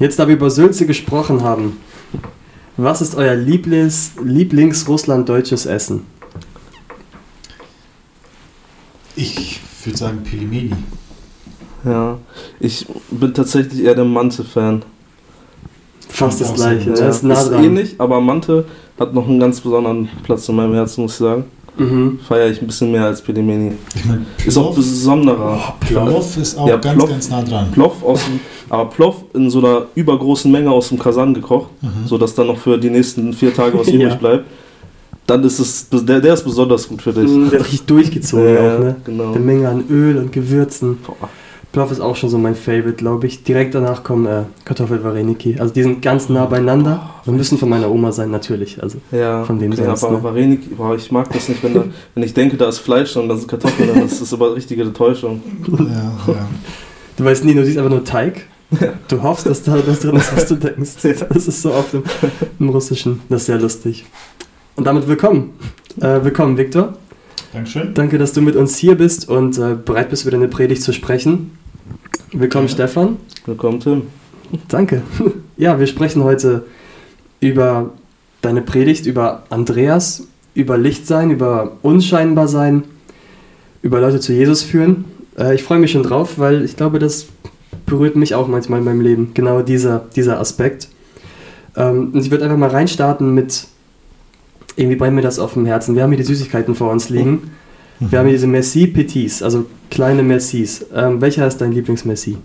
Jetzt, da wir über Sülze gesprochen haben, was ist euer Lieblings, Lieblings-Russland-deutsches Essen? Ich würde sagen Pilimeni. Ja, ich bin tatsächlich eher der Mante-Fan. Fast das gleiche. Ja, Das ist nah ist ähnlich, aber Mante hat noch einen ganz besonderen Platz in meinem Herzen, muss ich sagen. Mhm. Feiere ich ein bisschen mehr als Pelimeni. Ich meine, Ist auch besonderer. Oh, Plov ist auch Ja, ganz, Plov- ganz nah dran. Plov aus dem, aber Plov in so einer übergroßen Menge aus dem Kasan gekocht, Mhm. sodass dann noch für die nächsten vier Tage was Ja. übrig bleibt. Dann ist es, der, der ist besonders gut für dich. Mhm, Der ist richtig durchgezogen Ja, auch, ne? genau. Eine Menge an Öl und Gewürzen. Boah. Plov ist auch schon so mein Favorite, glaube ich. Direkt danach kommen äh, Kartoffelvareniki. Also die sind ganz nah beieinander und müssen von meiner Oma sein, natürlich. Also Ja, Von dem okay, sonst, aber ne? Varenik, boah, ich mag das nicht, wenn, da, wenn ich denke, da ist Fleisch und da sind Kartoffeln, dann ist das aber richtige Enttäuschung. Ja, ja. du weißt nie, du siehst einfach nur Teig. Du hoffst, dass da das drin ist, was du denkst. Das ist so oft im, im Russischen. Das ist sehr lustig. Und damit willkommen. Äh, willkommen, Viktor. Dankeschön. Danke, dass du mit uns hier bist und äh, bereit bist, über deine Predigt zu sprechen. Willkommen. Stefan. Willkommen, Tim. Danke. Ja, wir sprechen heute über deine Predigt, über Andreas, über Lichtsein, über Unscheinbarsein, über Leute zu Jesus führen. Äh, ich freue mich schon drauf, weil ich glaube, das berührt mich auch manchmal in meinem Leben, genau dieser, dieser Aspekt. Ähm, und ich würde einfach mal reinstarten mit, irgendwie brennt mir das auf dem Herzen. Wir haben hier die Süßigkeiten vor uns liegen. Wir haben hier diese Merci Petits, also kleine Mercis. Ähm, welcher ist dein Lieblingsmerci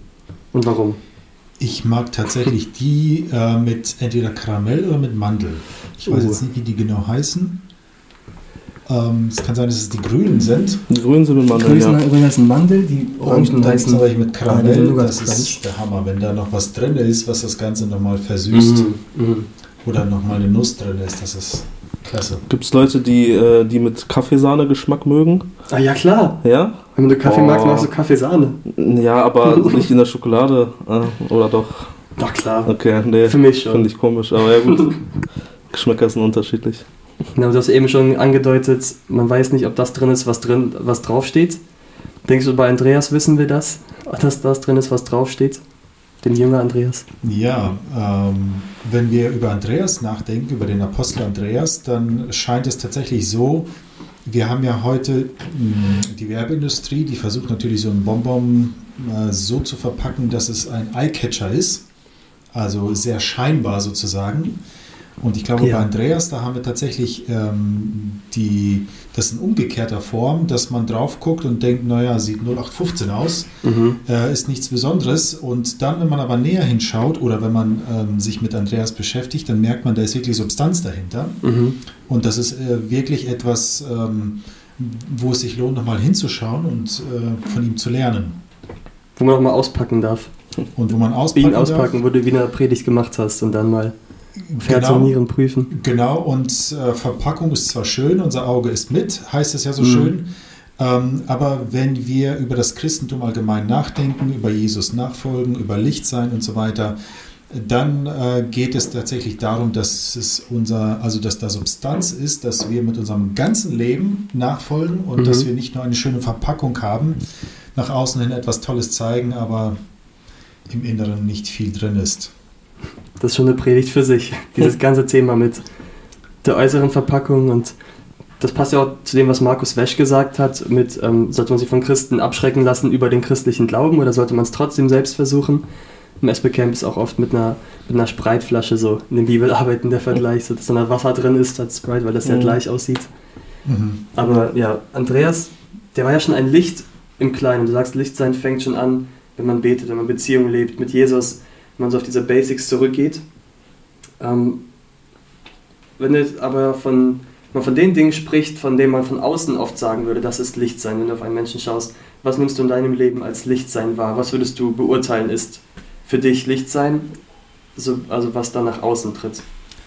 und warum? Ich mag tatsächlich die äh, mit entweder Karamell oder mit Mandel. Ich weiß Oh. jetzt nicht, wie die genau heißen. Ähm, es kann sein, dass es die grünen sind. Die Grünen sind mit Die Mandeln, grünen ja. heißen Mandel, die orangen Und heißen zum Beispiel mit die Karamell. Das Crunch. ist der Hammer, wenn da noch was drin ist, was das Ganze nochmal versüßt. Mhm, mhm. Oder nochmal eine Nuss drin ist. Das ist klasse. Gibt es Leute, die, äh, die mit Kaffeesahne-Geschmack mögen? Ah ja klar, Ja? wenn du Kaffee Oh. magst, magst du Kaffeesahne. Ja, aber nicht in der Schokolade. Äh, oder doch? Na klar, Okay, nee. für mich schon. Finde ich komisch, aber ja gut. Geschmäcker sind unterschiedlich. Na, du hast eben schon angedeutet, man weiß nicht, ob das drin ist, was drin, was draufsteht. Denkst du, bei Andreas wissen wir das, dass das drin ist, was draufsteht? Den Jünger Andreas. Ja, ähm, wenn wir über Andreas nachdenken, über den Apostel Andreas, dann scheint es tatsächlich so, wir haben ja heute mh, die Werbeindustrie, die versucht natürlich so einen Bonbon äh, so zu verpacken, dass es ein Eyecatcher ist, also sehr scheinbar sozusagen. Und ich glaube, Ja. bei Andreas, da haben wir tatsächlich ähm, die, das in umgekehrter Form, dass man drauf guckt und denkt, naja, sieht 0815 aus Mhm. äh, ist nichts Besonderes. Und dann, wenn man aber näher hinschaut oder wenn man ähm, sich mit Andreas beschäftigt, dann merkt man, da ist wirklich Substanz dahinter. Mhm. Und das ist äh, wirklich etwas, ähm, wo es sich lohnt, nochmal hinzuschauen und äh, von ihm zu lernen. Wo man auch mal auspacken darf. Und wo man auspacken, Ihn auspacken, wo du wie eine Predigt gemacht hast und dann mal Herz und Genau, Nieren prüfen. genau, und äh, Verpackung ist zwar schön, unser Auge ist mit, heißt es ja so Mhm. schön. Ähm, aber wenn wir über das Christentum allgemein nachdenken, über Jesus nachfolgen, über Licht sein und so weiter, dann äh, geht es tatsächlich darum, dass es unser, also dass da Substanz ist, dass wir mit unserem ganzen Leben nachfolgen und Mhm. dass wir nicht nur eine schöne Verpackung haben, nach außen hin etwas Tolles zeigen, aber im Inneren nicht viel drin ist. Das ist schon eine Predigt für sich. Dieses ganze Thema mit der äußeren Verpackung und das passt ja auch zu dem, was Markus Wesch gesagt hat, mit ähm, sollte man sich von Christen abschrecken lassen über den christlichen Glauben oder sollte man es trotzdem selbst versuchen? Im SB Camp ist auch oft mit einer, mit einer Spreitflasche so in den Bibelarbeiten der Vergleich, so dass dann da Wasser drin ist statt Sprite, weil das ja Mhm. gleich aussieht. Mhm. Aber ja, Andreas, der war ja schon ein Licht im Kleinen. Du sagst, Lichtsein fängt schon an, wenn man betet, wenn man Beziehungen lebt mit Jesus, man so auf diese Basics zurückgeht. Ähm, wenn du jetzt aber von, man von den Dingen spricht, von denen man von außen oft sagen würde, das ist Lichtsein, wenn du auf einen Menschen schaust, was nimmst du in deinem Leben als Lichtsein wahr? Was würdest du beurteilen, ist für dich Lichtsein, so, also was da nach außen tritt?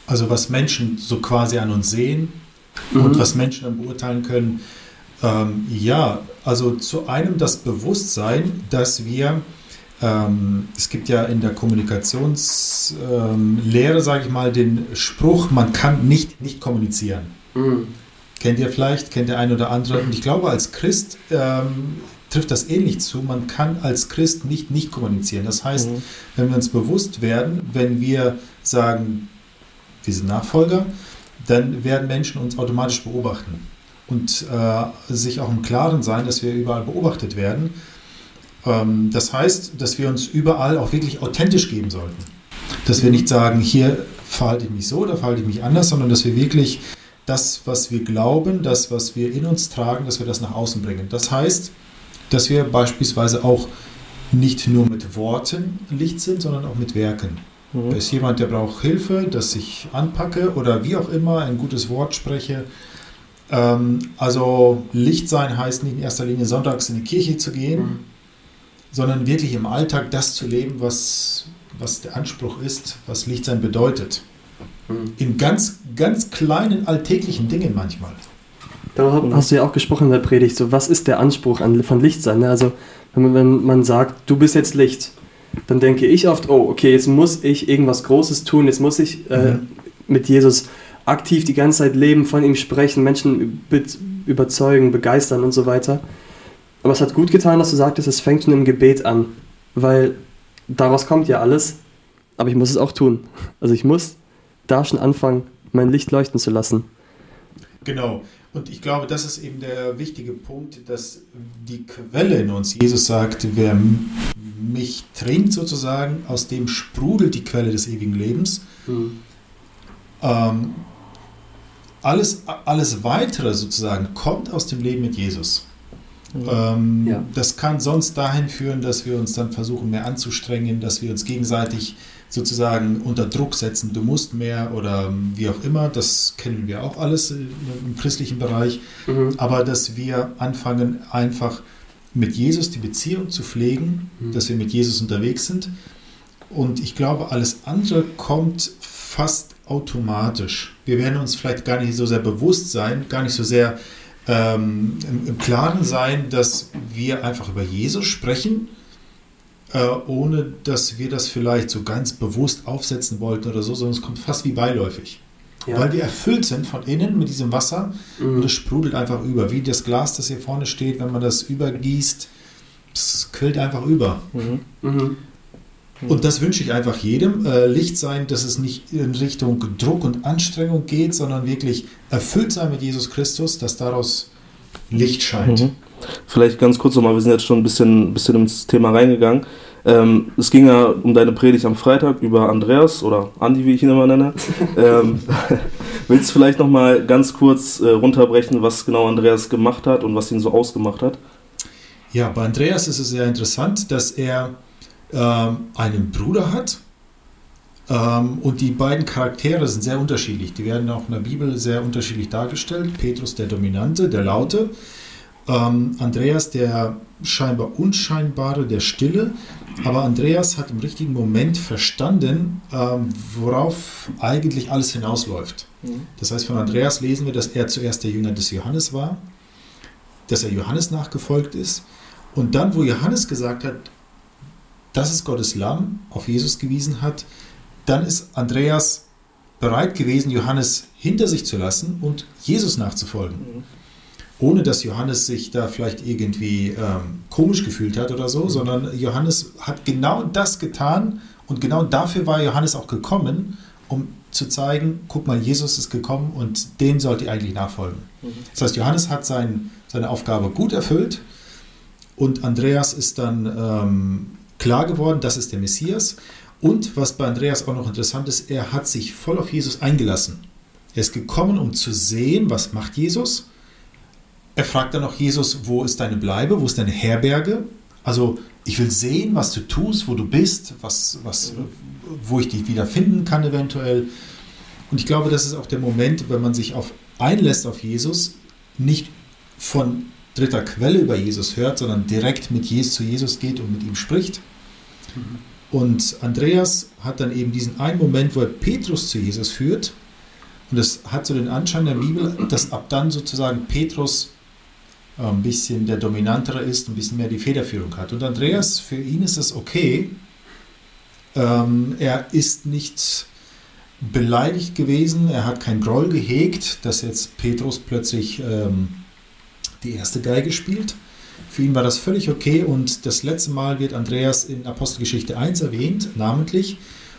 Also was Menschen so quasi an uns sehen, und Mhm. was Menschen dann beurteilen können. Ähm, ja, also zu einem das Bewusstsein, dass wir, ähm, es gibt ja in der Kommunikationslehre, ähm, sage ich mal, den Spruch, man kann nicht nicht kommunizieren. Mhm. Kennt ihr vielleicht, kennt der ein oder andere. Und ich glaube, als Christ ähm, trifft das ähnlich zu. Man kann als Christ nicht nicht kommunizieren. Das heißt, mhm. wenn wir uns bewusst werden, wenn wir sagen, wir sind Nachfolger, dann werden Menschen uns automatisch beobachten und äh, sich auch im Klaren sein, dass wir überall beobachtet werden. Ähm, das heißt, dass wir uns überall auch wirklich authentisch geben sollten. Dass wir nicht sagen, hier verhalte ich mich so oder verhalte ich mich anders, sondern dass wir wirklich das, was wir glauben, das, was wir in uns tragen, dass wir das nach außen bringen. Das heißt, dass wir beispielsweise auch nicht nur mit Worten Licht sind, sondern auch mit Werken. Mhm. Da ist jemand, der braucht Hilfe, dass ich anpacke oder wie auch immer ein gutes Wort spreche. Ähm, also Licht sein heißt nicht in erster Linie sonntags in die Kirche zu gehen, mhm. Sondern wirklich im Alltag das zu leben, was, was der Anspruch ist, was Licht sein bedeutet. Mhm. In ganz, ganz kleinen alltäglichen Dingen manchmal. Darüber hast du ja auch gesprochen in der Predigt. So, was ist der Anspruch an, von Licht sein? Ne? Also, wenn man, wenn man sagt, du bist jetzt Licht, dann denke ich oft, oh, okay, jetzt muss ich irgendwas Großes tun, jetzt muss ich äh, mhm. mit Jesus aktiv die ganze Zeit leben, von ihm sprechen, Menschen überzeugen, begeistern und so weiter. Aber es hat gut getan, dass du sagtest, es fängt schon im Gebet an, weil daraus kommt ja alles, aber ich muss es auch tun. Also ich muss da schon anfangen, mein Licht leuchten zu lassen. Genau. Und ich glaube, das ist eben der wichtige Punkt, dass die Quelle in uns, Jesus sagt, wer mich trinkt sozusagen, aus dem sprudelt die Quelle des ewigen Lebens. Mhm. Ähm, alles, alles Weitere sozusagen kommt aus dem Leben mit Jesus. Ähm, ja. Das kann sonst dahin führen, dass wir uns dann versuchen, mehr anzustrengen, dass wir uns gegenseitig sozusagen unter Druck setzen, du musst mehr oder wie auch immer, das kennen wir auch alles im christlichen Bereich, mhm. aber dass wir anfangen einfach mit Jesus die Beziehung zu pflegen, mhm. dass wir mit Jesus unterwegs sind und ich glaube, alles andere kommt fast automatisch. Wir werden uns vielleicht gar nicht so sehr bewusst sein, gar nicht so sehr ähm, im, Klaren sein, dass wir einfach über Jesus sprechen äh, ohne dass wir das vielleicht so ganz bewusst aufsetzen wollten oder so, sondern es kommt fast wie beiläufig. Ja. Weil wir erfüllt sind von innen mit diesem Wasser mhm. und es sprudelt einfach über. Wie das Glas, das hier vorne steht, wenn man das übergießt, es quillt einfach über. Mhm. Mhm. Und das wünsche ich einfach jedem. Äh, Licht sein, dass es nicht in Richtung Druck und Anstrengung geht, sondern wirklich erfüllt sein mit Jesus Christus, dass daraus Licht scheint. Mhm. Vielleicht ganz kurz nochmal, wir sind jetzt schon ein bisschen, bisschen ins Thema reingegangen. Ähm, es ging ja um deine Predigt am Freitag über Andreas oder Andi, wie ich ihn immer nenne. ähm, willst du vielleicht nochmal ganz kurz äh, runterbrechen, was genau Andreas gemacht hat und was ihn so ausgemacht hat? Ja, bei Andreas ist es sehr interessant, dass er ähm, einen Bruder hat. Ähm, und die beiden Charaktere sind sehr unterschiedlich. Die werden auch in der Bibel sehr unterschiedlich dargestellt. Petrus der Dominante, der Laute ähm, Andreas der scheinbar Unscheinbare, der Stille. Aber Andreas hat im richtigen Moment verstanden, ähm, worauf eigentlich alles hinausläuft. Mhm. Das heißt, von Andreas lesen wir, dass er zuerst der Jünger des Johannes war, dass er Johannes nachgefolgt ist. Und dann, wo Johannes gesagt hat, das ist Gottes Lamm, auf Jesus gewiesen hat, dann ist Andreas bereit gewesen, Johannes hinter sich zu lassen und Jesus nachzufolgen. Mhm ohne dass Johannes sich da vielleicht irgendwie ähm, komisch gefühlt hat oder so, mhm. sondern Johannes hat genau das getan und genau dafür war Johannes auch gekommen, um zu zeigen, guck mal, Jesus ist gekommen und den sollt ihr eigentlich nachfolgen. Mhm. Das heißt, Johannes hat sein, seine Aufgabe gut erfüllt und Andreas ist dann ähm, klar geworden, das ist der Messias. Und was bei Andreas auch noch interessant ist, er hat sich voll auf Jesus eingelassen. Er ist gekommen, um zu sehen, was macht Jesus er fragt dann auch Jesus, wo ist deine Bleibe, wo ist deine Herberge? Also ich will sehen, was du tust, wo du bist, was, was, wo ich dich wieder finden kann eventuell. Und ich glaube, das ist auch der Moment, wenn man sich auf einlässt auf Jesus, nicht von dritter Quelle über Jesus hört, sondern direkt mit Jesus zu Jesus geht und mit ihm spricht. Und Andreas hat dann eben diesen einen Moment, wo er Petrus zu Jesus führt. Und das hat so den Anschein der Bibel, dass ab dann sozusagen Petrus äh, ein bisschen der dominantere ist, ein bisschen mehr die Federführung hat. Und Andreas, für ihn ist es okay. Ähm, er ist nicht beleidigt gewesen, er hat kein Groll gehegt, dass jetzt Petrus plötzlich ähm, die erste Geige spielt. Für ihn war das völlig okay und das letzte Mal wird Andreas in Apostelgeschichte 1 erwähnt, namentlich,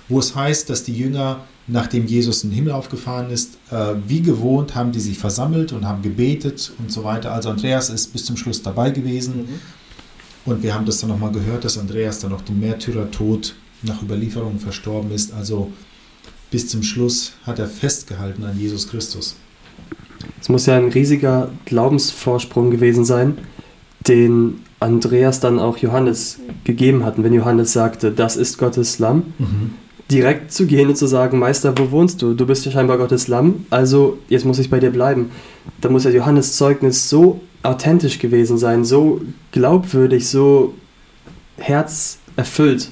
wo es heißt, dass die Jünger, nachdem Jesus in den Himmel aufgefahren ist, äh, wie gewohnt haben die sich versammelt und haben gebetet und so weiter. Also Andreas ist bis zum Schluss dabei gewesen Mhm. und wir haben das dann nochmal gehört, dass Andreas dann noch den Märtyrertod nach Überlieferung verstorben ist. Also bis zum Schluss hat er festgehalten an Jesus Christus. Es muss ja ein riesiger Glaubensvorsprung gewesen sein, den Andreas dann auch Johannes gegeben hat. Und wenn Johannes sagte, das ist Gottes Lamm, direkt zu gehen und zu sagen, Meister, wo wohnst du? Du bist ja scheinbar Gottes Lamm, also jetzt muss ich bei dir bleiben. Da muss ja Johannes Zeugnis so authentisch gewesen sein, so glaubwürdig, so herzerfüllt.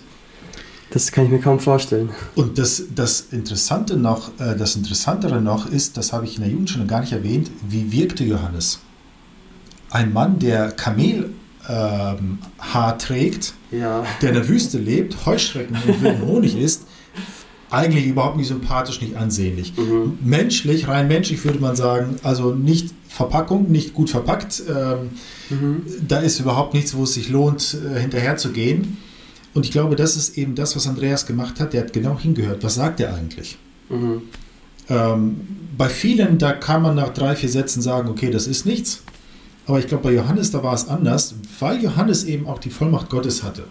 Das kann ich mir kaum vorstellen. Und das, das Interessante noch, äh, das Interessantere noch ist, das habe ich in der Jugend schon gar nicht erwähnt, wie wirkte Johannes? Ein Mann, der Kamelhaar ähm, Haar trägt, Ja. der in der Wüste lebt, Heuschrecken und wilden Honig isst, eigentlich überhaupt nicht sympathisch, nicht ansehnlich. Mhm. Menschlich, rein menschlich würde man sagen, also nicht Verpackung, nicht gut verpackt. Ähm, Mhm. da ist überhaupt nichts, wo es sich lohnt, äh, hinterher zu gehen. Und ich glaube, das ist eben das, was Andreas gemacht hat. Der hat genau hingehört. Was sagt er eigentlich? Mhm. Ähm, bei vielen, da kann man nach drei, vier Sätzen sagen, okay, das ist nichts. Aber ich glaube, bei Johannes, da war es anders, weil Johannes eben auch die Vollmacht Gottes hatte.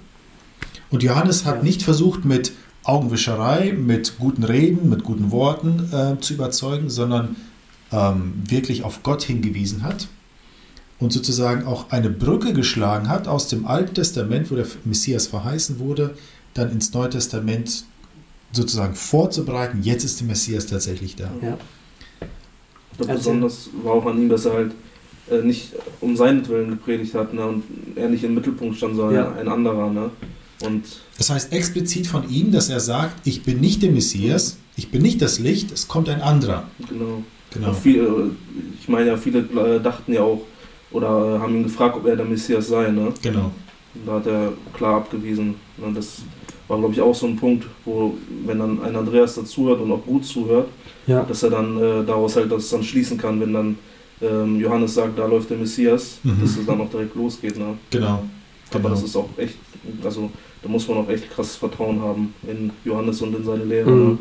Und Johannes hat Ja. nicht versucht, mit Augenwischerei, mit guten Reden, mit guten Worten äh, zu überzeugen, sondern ähm, wirklich auf Gott hingewiesen hat und sozusagen auch eine Brücke geschlagen hat aus dem Alten Testament, wo der Messias verheißen wurde, dann ins Neue Testament sozusagen vorzubereiten. Jetzt ist der Messias tatsächlich da. Ja. Ich glaube, Erzähl. besonders war auch an ihm, dass er halt äh, nicht um seinetwillen gepredigt hat ne, und er nicht im Mittelpunkt stand, sondern Ja. ein anderer. Ne? Und Das heißt explizit von ihm, dass er sagt, ich bin nicht der Messias, ich bin nicht das Licht, es kommt ein anderer. genau. Genau. Und viel, äh, ich meine ja, viele äh, dachten ja auch oder äh, haben ihn gefragt, ob er der Messias sei. Ne? Genau. Und da hat er klar abgewiesen. Ne? Das war, glaube ich, auch so ein Punkt, wo, wenn dann ein Andreas dazuhört und auch gut zuhört, Ja. dass er dann äh, daraus halt das dann schließen kann, wenn dann ähm, Johannes sagt, da läuft der Messias, Mhm. dass es dann auch direkt losgeht. Ne? Genau. Aber genau. das ist auch echt, also da muss man auch echt krasses Vertrauen haben in Johannes und in seine Lehre. Mhm. Ne?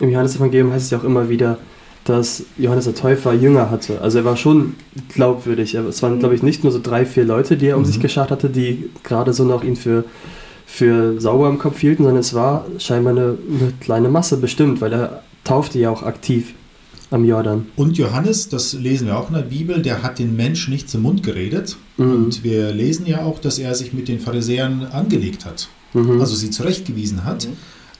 Im Johannesevangelium heißt es ja auch immer wieder, dass Johannes der Täufer Jünger hatte. Also er war schon glaubwürdig. Es waren, glaube ich, nicht nur so drei, vier Leute, die er um Mhm. sich geschart hatte, die gerade so noch ihn für, für sauber im Kopf hielten, sondern es war scheinbar eine, eine kleine Masse bestimmt, weil er taufte ja auch aktiv am Jordan. Und Johannes, das lesen wir auch in der Bibel, der hat den Menschen nicht zum Mund geredet. Mhm. Und wir lesen ja auch, dass er sich mit den Pharisäern angelegt hat, Mhm. also sie zurechtgewiesen hat. Mhm.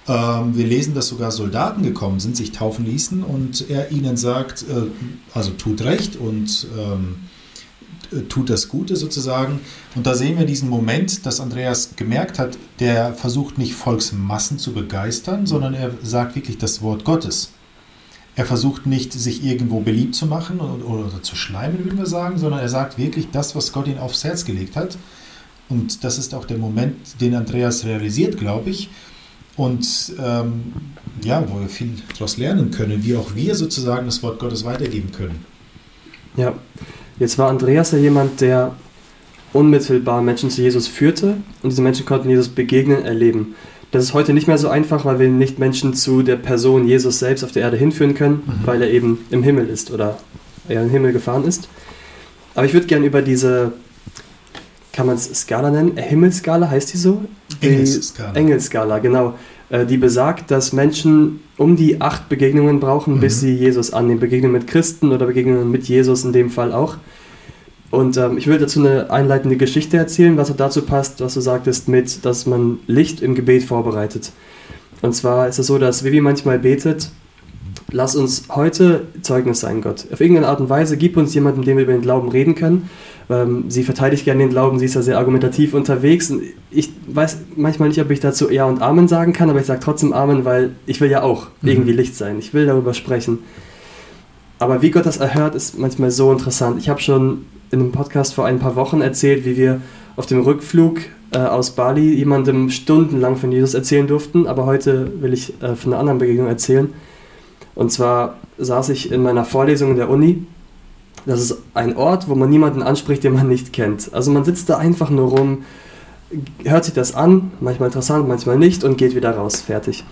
Ähm, wir lesen, dass sogar Soldaten gekommen sind, sich taufen ließen und er ihnen sagt, äh, also tut recht und ähm, äh, tut das Gute sozusagen. Und da sehen wir diesen Moment, dass Andreas gemerkt hat, der versucht nicht Volksmassen zu begeistern, sondern er sagt wirklich das Wort Gottes. Er versucht nicht, sich irgendwo beliebt zu machen oder, zu schleimen, würden wir sagen, sondern er sagt wirklich das, was Gott ihm aufs Herz gelegt hat. Und das ist auch der Moment, den Andreas realisiert, glaube ich. Und ähm, ja, wo wir viel daraus lernen können, wie auch wir sozusagen das Wort Gottes weitergeben können. Ja, jetzt war Andreas ja jemand, der unmittelbar Menschen zu Jesus führte und diese Menschen konnten Jesus begegnen, erleben. Das ist heute nicht mehr so einfach, weil wir nicht Menschen zu der Person Jesus selbst auf der Erde hinführen können, Mhm. weil er eben im Himmel ist oder er im Himmel gefahren ist. Aber ich würde gerne über diese, kann man es Skala nennen? Himmelsskala heißt die so? Die- Engelsskala. Engelskala, genau. Äh, Die besagt, dass Menschen um die acht Begegnungen brauchen, bis Mhm. sie Jesus annehmen. Begegnungen mit Christen oder Begegnungen mit Jesus in dem Fall auch. Und ähm, ich will dazu eine einleitende Geschichte erzählen, was auch dazu passt, was du sagtest, mit, dass man Licht im Gebet vorbereitet. Und zwar ist es so, dass Vivi manchmal betet, lass uns heute Zeugnis sein, Gott. Auf irgendeine Art und Weise gib uns jemanden, mit dem wir über den Glauben reden können. Ähm, sie verteidigt gerne den Glauben, sie ist ja sehr argumentativ unterwegs. Ich weiß manchmal nicht, ob ich dazu Ja und Amen sagen kann, aber ich sage trotzdem Amen, weil ich will ja auch Mhm. irgendwie Licht sein. Ich will darüber sprechen. Aber wie Gott das erhört, ist manchmal so interessant. Ich habe schon in einem Podcast vor ein paar Wochen erzählt, wie wir auf dem Rückflug äh, aus Bali jemandem stundenlang von Jesus erzählen durften. Aber heute will ich äh, von einer anderen Begegnung erzählen. Und zwar saß ich in meiner Vorlesung in der Uni Das ist ein Ort, wo man niemanden anspricht, den man nicht kennt. Also man sitzt da einfach nur rum, hört sich das an, manchmal interessant, manchmal nicht und geht wieder raus, fertig.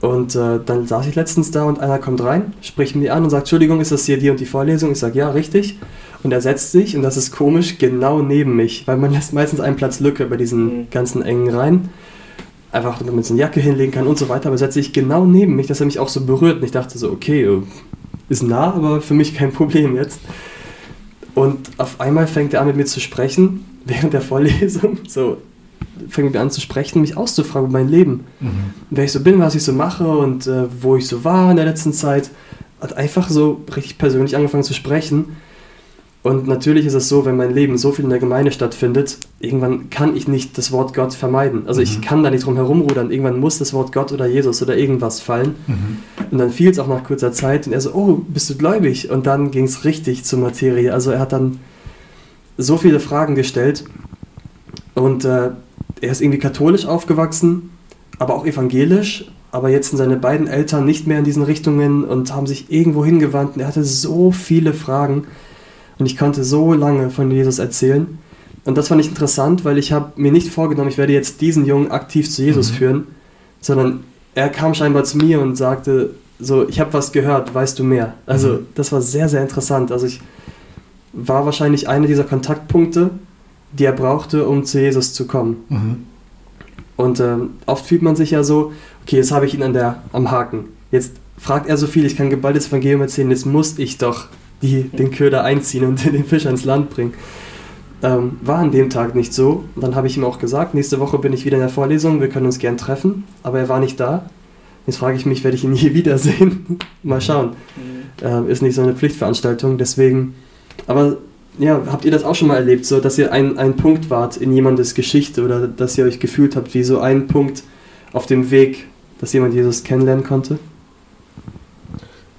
Und äh, dann saß ich letztens da und einer kommt rein, spricht mich an und sagt, Entschuldigung, ist das hier die und die Vorlesung? Ich sage, ja, richtig. Und er setzt sich, und das ist komisch, genau neben mich, weil man lässt meistens einen Platz Lücke bei diesen mhm. ganzen engen Reihen. Einfach, damit man so eine Jacke hinlegen kann und so weiter, aber er setzt sich genau neben mich, dass er mich auch so berührt. Und ich dachte so, okay, äh, ist nah, aber für mich kein Problem jetzt. Und auf einmal fängt er an mit mir zu sprechen, während der Vorlesung. So, fängt an zu sprechen, mich auszufragen über mein Leben. Mhm. Wer ich so bin, was ich so mache und äh, wo ich so war in der letzten Zeit. Hat einfach so richtig persönlich angefangen zu sprechen. Und natürlich ist es so, wenn mein Leben so viel in der Gemeinde stattfindet, irgendwann kann ich nicht das Wort Gott vermeiden. Also mhm. ich kann da nicht drum herumrudern. Irgendwann muss das Wort Gott oder Jesus oder irgendwas fallen. Mhm. Und dann fiel es auch nach kurzer Zeit und er so, oh, bist du gläubig? Und dann ging es richtig zur Materie. Also er hat dann so viele Fragen gestellt und äh, er ist irgendwie katholisch aufgewachsen, aber auch evangelisch. Aber jetzt sind seine beiden Eltern nicht mehr in diesen Richtungen und haben sich irgendwo hingewandt. Und er hatte so viele Fragen und ich konnte so lange von Jesus erzählen. Und das fand ich interessant, weil ich habe mir nicht vorgenommen, ich werde jetzt diesen Jungen aktiv zu Jesus mhm. führen, sondern er kam scheinbar zu mir und sagte, so, ich habe was gehört, weißt du mehr? Also mhm. das war sehr, sehr interessant. Also ich war wahrscheinlich einer dieser Kontaktpunkte, die er brauchte, um zu Jesus zu kommen. Mhm. Und ähm, oft fühlt man sich ja so, okay, jetzt habe ich ihn an der, am Haken. Jetzt fragt er so viel, ich kann geballt das Evangelium erzählen, jetzt muss ich doch die, den Köder einziehen und den Fisch ans Land bringen. Ähm, war an dem Tag nicht so. Und dann habe ich ihm auch gesagt, nächste Woche bin ich wieder in der Vorlesung, wir können uns gern treffen, aber er war nicht da. Jetzt frage ich mich, werde ich ihn je wiedersehen? Mal schauen. Mhm. Äh, ist nicht so eine Pflichtveranstaltung, deswegen. Aber ja, habt ihr das auch schon mal erlebt, so dass ihr ein, ein Punkt wart in jemandes Geschichte oder dass ihr euch gefühlt habt wie so ein Punkt auf dem Weg, dass jemand Jesus kennenlernen konnte?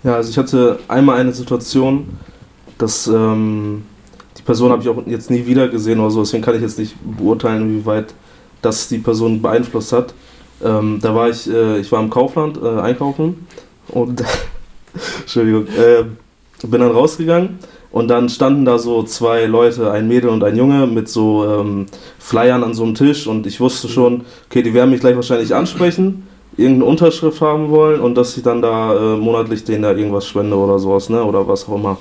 Ja, also ich hatte einmal eine Situation, dass ähm, die Person habe ich auch jetzt nie wieder gesehen oder so, deswegen kann ich jetzt nicht beurteilen, wie weit das die Person beeinflusst hat. Ähm, da war ich, äh, ich war im Kaufland äh, einkaufen und Entschuldigung, äh, bin dann rausgegangen und dann standen da so zwei Leute, ein Mädel und ein Junge, mit so ähm, Flyern an so einem Tisch. Und ich wusste schon, okay, die werden mich gleich wahrscheinlich ansprechen, irgendeine Unterschrift haben wollen und dass ich dann da äh, monatlich denen da irgendwas spende oder sowas, ne? Oder was auch immer.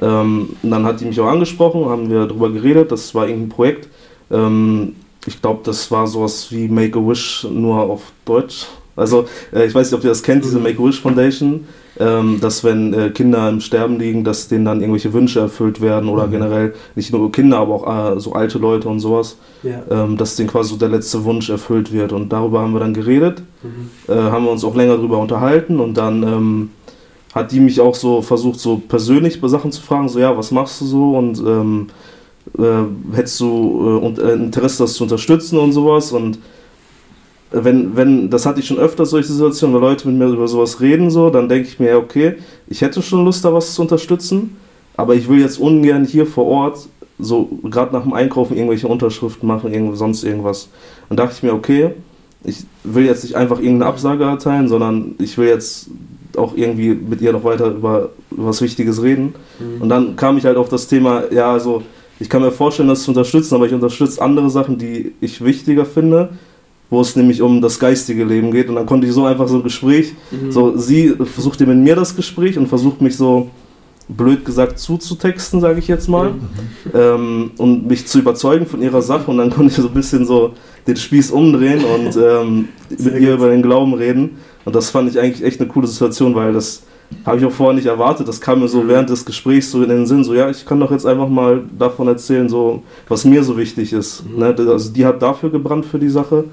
Ähm, dann hat die mich auch angesprochen, haben wir darüber geredet. Das war irgendein Projekt. Ähm, ich glaube, das war sowas wie Make a Wish, nur auf Deutsch. Also, äh, ich weiß nicht, ob ihr das kennt, diese Make a Wish Foundation ähm, dass wenn äh, Kinder im Sterben liegen, dass denen dann irgendwelche Wünsche erfüllt werden oder mhm. generell nicht nur Kinder, aber auch äh, so alte Leute und sowas, ja. ähm, dass denen quasi so der letzte Wunsch erfüllt wird. Und darüber haben wir dann geredet, mhm. äh, haben wir uns auch länger darüber unterhalten und dann ähm, hat die mich auch so versucht, so persönlich bei Sachen zu fragen, so ja, was machst du so und ähm, äh, hättest du äh, äh, Interesse, das zu unterstützen und sowas und wenn, wenn, das hatte ich schon öfter, solche Situationen, wenn Leute mit mir über sowas reden, so, dann denke ich mir, okay, ich hätte schon Lust, da was zu unterstützen, aber ich will jetzt ungern hier vor Ort, so gerade nach dem Einkaufen, irgendwelche Unterschriften machen, irgend, sonst irgendwas. Und dachte ich mir, okay, ich will jetzt nicht einfach irgendeine Absage erteilen, sondern ich will jetzt auch irgendwie mit ihr noch weiter über, über was Wichtiges reden. Mhm. Und dann kam ich halt auf das Thema, ja, also ich kann mir vorstellen, das zu unterstützen, aber ich unterstütze andere Sachen, die ich wichtiger finde wo es nämlich um das geistige Leben geht. Und dann konnte ich so einfach so ein Gespräch, mhm. so sie versuchte mit mir das Gespräch und versucht mich so blöd gesagt zuzutexten, sage ich jetzt mal, mhm. ähm, und mich zu überzeugen von ihrer Sache. Und dann konnte ich so ein bisschen so den Spieß umdrehen und ähm, mit ihr über den Glauben reden. Und das fand ich eigentlich echt eine coole Situation, weil das habe ich auch vorher nicht erwartet. Das kam mir so mhm. während des Gesprächs so in den Sinn, so ja, ich kann doch jetzt einfach mal davon erzählen, so was mir so wichtig ist. Mhm. Ne? Also die hat dafür gebrannt für die Sache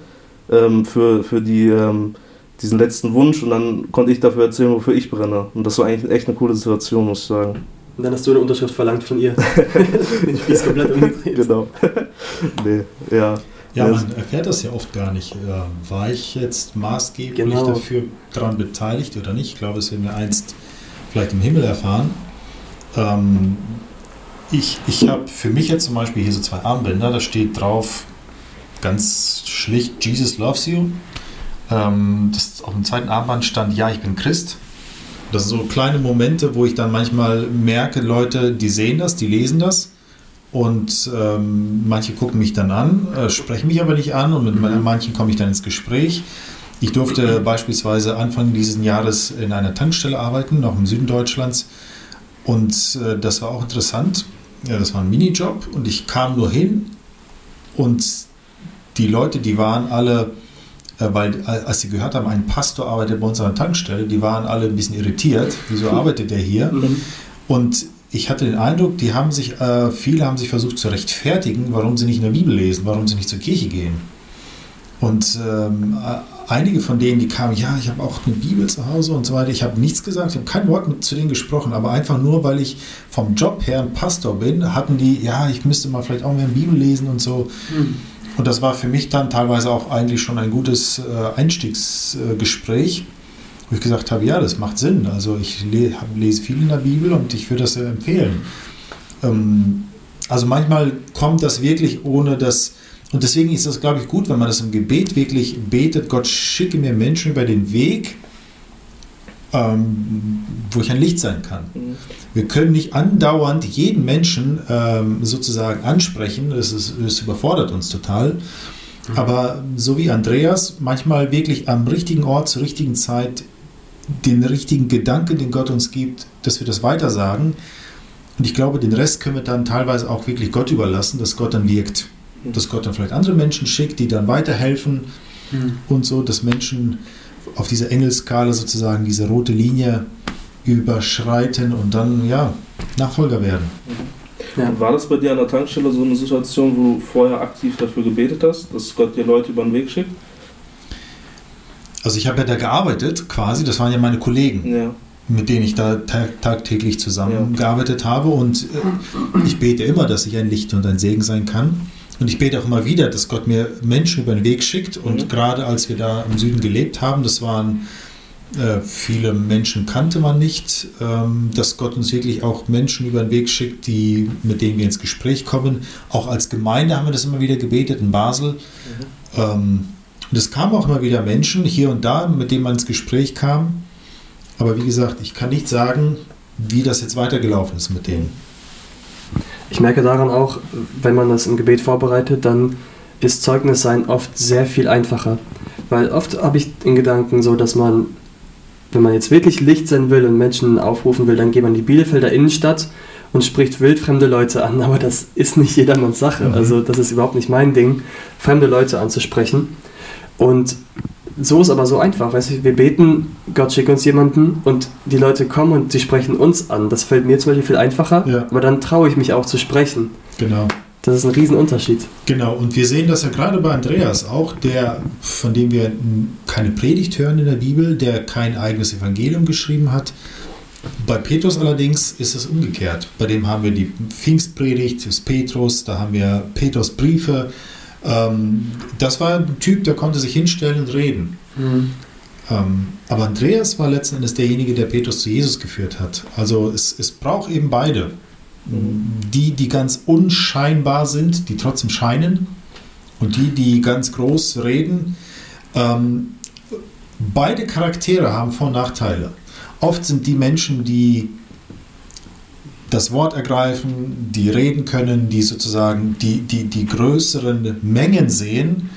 ähm, für, für die, ähm, diesen letzten Wunsch und dann konnte ich dafür erzählen, wofür ich brenne. Und das war eigentlich echt eine coole Situation, muss ich sagen. Und dann hast du eine Unterschrift verlangt von ihr. Den Spieß komplett umgedreht. Genau. nee, ja. Ja, man erfährt das ja oft gar nicht. Äh, war ich jetzt maßgeblich genau. dafür daran beteiligt oder nicht? Ich glaube, es werden wir einst vielleicht im Himmel erfahren. Ähm, ich ich habe für mich jetzt zum Beispiel hier so zwei Armbänder, da steht drauf ganz schlicht Jesus loves you. Ähm, das auf dem zweiten Armband stand, ja, ich bin Christ. Das sind so kleine Momente, wo ich dann manchmal merke, Leute, die sehen das, die lesen das und ähm, manche gucken mich dann an, äh, sprechen mich aber nicht an und mit mhm. manchen komme ich dann ins Gespräch. Ich durfte beispielsweise Anfang dieses Jahres in einer Tankstelle arbeiten, noch im Süden Deutschlands. Und äh, das war auch interessant. Ja, das war ein Minijob und ich kam nur hin und die Leute, die waren alle, äh, weil als sie gehört haben, ein Pastor arbeitet bei uns an der Tankstelle, die waren alle ein bisschen irritiert. Wieso arbeitet der hier? Mhm. Und ich hatte den Eindruck, die haben sich, äh, viele haben sich versucht zu rechtfertigen, warum sie nicht in der Bibel lesen, warum sie nicht zur Kirche gehen. Und ähm, einige von denen, die kamen, ja, ich habe auch eine Bibel zu Hause und so weiter. Ich habe nichts gesagt, ich habe kein Wort mit zu denen gesprochen, aber einfach nur, weil ich vom Job her ein Pastor bin, hatten die, ja, ich müsste mal vielleicht auch mehr Bibel lesen und so. Mhm. Und das war für mich dann teilweise auch eigentlich schon ein gutes äh, Einstiegsgespräch, wo ich gesagt habe, ja, das macht Sinn. Also ich lese viel in der Bibel und ich würde das empfehlen. Ähm, also manchmal kommt das wirklich ohne dass und deswegen ist es, glaube ich, gut, wenn man das im Gebet wirklich betet, Gott schicke mir Menschen über den Weg, ähm, wo ich ein Licht sein kann. Mhm. Wir können nicht andauernd jeden Menschen ähm, sozusagen ansprechen, das, ist, das überfordert uns total. Mhm. Aber so wie Andreas, manchmal wirklich am richtigen Ort zur richtigen Zeit den richtigen Gedanken, den Gott uns gibt, dass wir das weitersagen. Und ich glaube, den Rest können wir dann teilweise auch wirklich Gott überlassen, dass Gott dann wirkt dass Gott dann vielleicht andere Menschen schickt, die dann weiterhelfen mhm. und so, dass Menschen auf dieser Engelskala sozusagen diese rote Linie überschreiten und dann ja Nachfolger werden. Ja. Und war das bei dir an der Tankstelle so eine Situation, wo du vorher aktiv dafür gebetet hast, dass Gott dir Leute über den Weg schickt? Also ich habe ja da gearbeitet, quasi, das waren ja meine Kollegen. Ja mit denen ich da tagtäglich zusammengearbeitet ja. habe. Und äh, ich bete immer, dass ich ein Licht und ein Segen sein kann. Und ich bete auch immer wieder, dass Gott mir Menschen über den Weg schickt. Und mhm. gerade als wir da im Süden gelebt haben, das waren äh, viele Menschen kannte man nicht, ähm, dass Gott uns wirklich auch Menschen über den Weg schickt, die, mit denen wir ins Gespräch kommen. Auch als Gemeinde haben wir das immer wieder gebetet in Basel. Mhm. Ähm, und es kamen auch immer wieder Menschen hier und da, mit denen man ins Gespräch kam. Aber wie gesagt, ich kann nicht sagen, wie das jetzt weitergelaufen ist mit denen. Ich merke daran auch, wenn man das im Gebet vorbereitet, dann ist Zeugnis sein oft sehr viel einfacher. Weil oft habe ich in Gedanken so, dass man, wenn man jetzt wirklich Licht sein will und Menschen aufrufen will, dann geht man in die Bielefelder Innenstadt und spricht wildfremde Leute an. Aber das ist nicht jedermanns Sache. Mhm. Also das ist überhaupt nicht mein Ding, fremde Leute anzusprechen. Und so ist aber so einfach. Weißt du, wir beten, Gott schickt uns jemanden und die Leute kommen und sie sprechen uns an. Das fällt mir zum Beispiel viel einfacher, ja. aber dann traue ich mich auch zu sprechen. Genau. Das ist ein Riesenunterschied. Genau, und wir sehen das ja gerade bei Andreas auch, der, von dem wir keine Predigt hören in der Bibel, der kein eigenes Evangelium geschrieben hat. Bei Petrus allerdings ist es umgekehrt. Bei dem haben wir die Pfingstpredigt des Petrus, da haben wir Petrus Briefe, ähm, das war ein Typ, der konnte sich hinstellen und reden. Mhm. Ähm, aber Andreas war letzten Endes derjenige, der Petrus zu Jesus geführt hat. Also es, es braucht eben beide. Mhm. Die, die ganz unscheinbar sind, die trotzdem scheinen, und die, die ganz groß reden. Ähm, beide Charaktere haben Vor- und Nachteile. Oft sind die Menschen, die das Wort ergreifen, die reden können, die sozusagen die, die, die größeren Mengen sehen,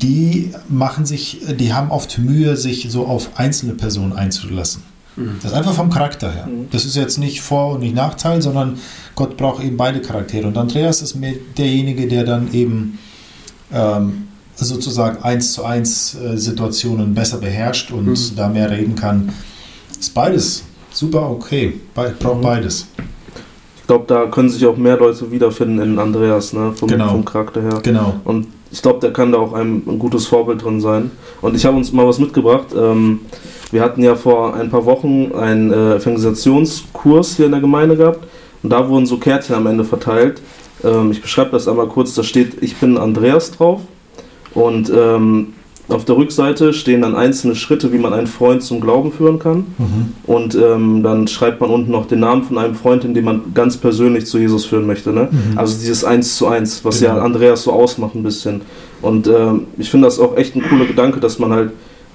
die machen sich, die haben oft Mühe, sich so auf einzelne Personen einzulassen. Mhm. Das ist einfach vom Charakter her. Mhm. Das ist jetzt nicht Vor- und nicht Nachteil, sondern Gott braucht eben beide Charaktere. Und Andreas ist mir derjenige, der dann eben ähm, sozusagen eins zu eins äh, Situationen besser beherrscht und mhm. da mehr reden kann. Ist beides super okay. Be braucht mhm. Beides glaube, da können sich auch mehr Leute wiederfinden in Andreas, ne? Vom, genau. vom Charakter her. Genau. Und ich glaube, der kann da auch ein, ein, gutes Vorbild drin sein. Und ich habe uns mal was mitgebracht. Ähm, wir hatten ja vor ein paar Wochen einen äh, Evangelisationskurs hier in der Gemeinde gehabt. Und da wurden so Kärtchen am Ende verteilt. Ähm, ich beschreibe das einmal kurz. Da steht, ich bin Andreas drauf. Und ähm, auf der Rückseite stehen dann einzelne Schritte, wie man einen Freund zum Glauben führen kann. Mhm. Und ähm, dann schreibt man unten noch den Namen von einem Freund, den man ganz persönlich zu Jesus führen möchte. Ne? Mhm. Also dieses Eins zu Eins, was genau. ja Andreas so ausmacht ein bisschen. Und ähm, ich finde das auch echt ein cooler Gedanke, dass man halt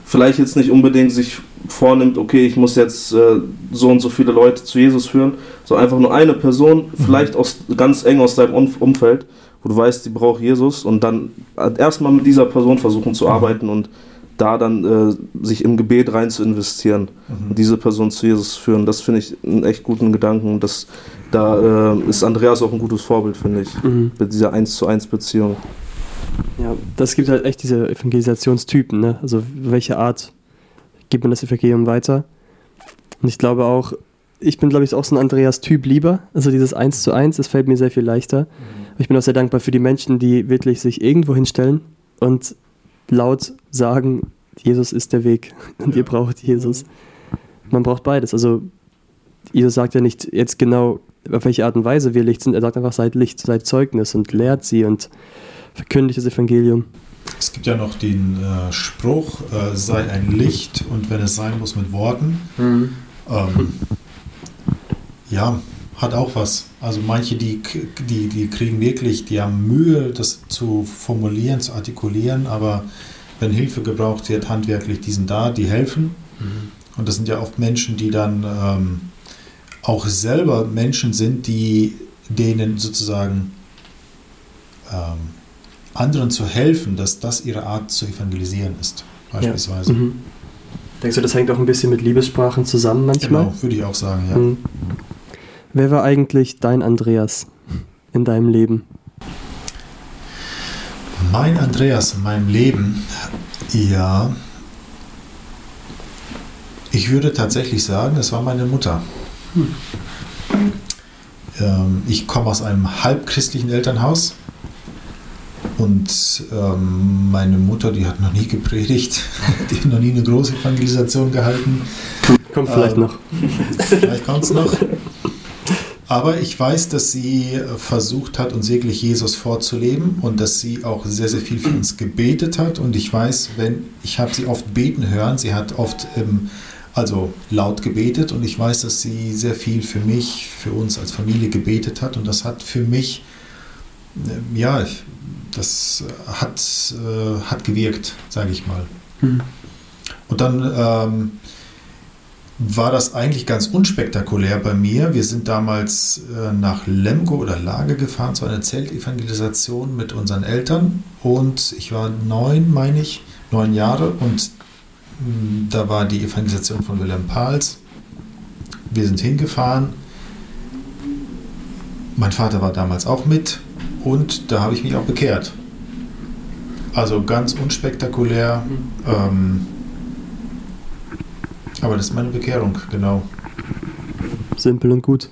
vielleicht jetzt nicht unbedingt sich vornimmt, okay, ich muss jetzt äh, so und so viele Leute zu Jesus führen, sondern einfach nur eine Person, mhm. vielleicht aus, ganz eng aus deinem Umfeld, wo du weißt, die braucht Jesus und dann erstmal mit dieser Person versuchen zu mhm. arbeiten und da dann äh, sich im Gebet rein zu investieren mhm. und diese Person zu Jesus führen, das finde ich einen echt guten Gedanken und das, da äh, ist Andreas auch ein gutes Vorbild, finde ich, mhm. mit dieser 1 zu 1 Beziehung. Ja, das gibt halt echt diese Evangelisationstypen, ne? also welche Art gibt man das Evangelium weiter. Und ich glaube auch, ich bin, glaube ich, auch so ein Andreas-Typ lieber. Also dieses Eins zu Eins, das fällt mir sehr viel leichter. Mhm. Ich bin auch sehr dankbar für die Menschen, die wirklich sich irgendwo hinstellen und laut sagen, Jesus ist der Weg und ja. ihr braucht Jesus. Man braucht beides. Also Jesus sagt ja nicht jetzt genau, auf welche Art und Weise wir Licht sind. Er sagt einfach, seid Licht, seid Zeugnis und lehrt sie und verkündigt das Evangelium. Es gibt ja noch den äh, Spruch, äh, sei ein Licht und wenn es sein muss mit Worten. Mhm. Ähm, ja, hat auch was. Also manche, die, die, die kriegen wirklich, die haben Mühe, das zu formulieren, zu artikulieren, aber wenn Hilfe gebraucht wird, handwerklich, die sind da, die helfen. Mhm. Und das sind ja oft Menschen, die dann ähm, auch selber Menschen sind, die denen sozusagen ähm, anderen zu helfen, dass das ihre Art zu evangelisieren ist, beispielsweise. Ja. Mhm. Denkst du, das hängt auch ein bisschen mit Liebessprachen zusammen manchmal? Genau, würde ich auch sagen, ja. Mhm. Wer war eigentlich dein Andreas in deinem Leben? Mein Andreas in meinem Leben, ja, ich würde tatsächlich sagen, es war meine Mutter. Hm. Ähm, ich komme aus einem halbchristlichen Elternhaus. Und ähm, meine Mutter, die hat noch nie gepredigt, die hat noch nie eine große Evangelisation gehalten. Kommt vielleicht ähm, noch. Vielleicht kommt es noch. Aber ich weiß, dass sie versucht hat, uns wirklich Jesus vorzuleben und dass sie auch sehr, sehr viel für uns gebetet hat. Und ich weiß, wenn ich habe sie oft beten hören, sie hat oft ähm, also laut gebetet und ich weiß, dass sie sehr viel für mich, für uns als Familie gebetet hat und das hat für mich, äh, ja, das hat, äh, hat gewirkt, sage ich mal. Mhm. Und dann ähm, war das eigentlich ganz unspektakulär bei mir. Wir sind damals äh, nach Lemgo oder Lage gefahren zu einer Zeltevangelisation mit unseren Eltern und ich war neun, meine ich, neun Jahre und mh, hm, da war die Evangelisation von Wilhelm Pahls. Wir sind hingefahren. Mein Vater war damals auch mit und da habe ich mich auch bekehrt. Also ganz unspektakulär. Ähm, aber das ist meine Bekehrung, genau. Simpel und gut.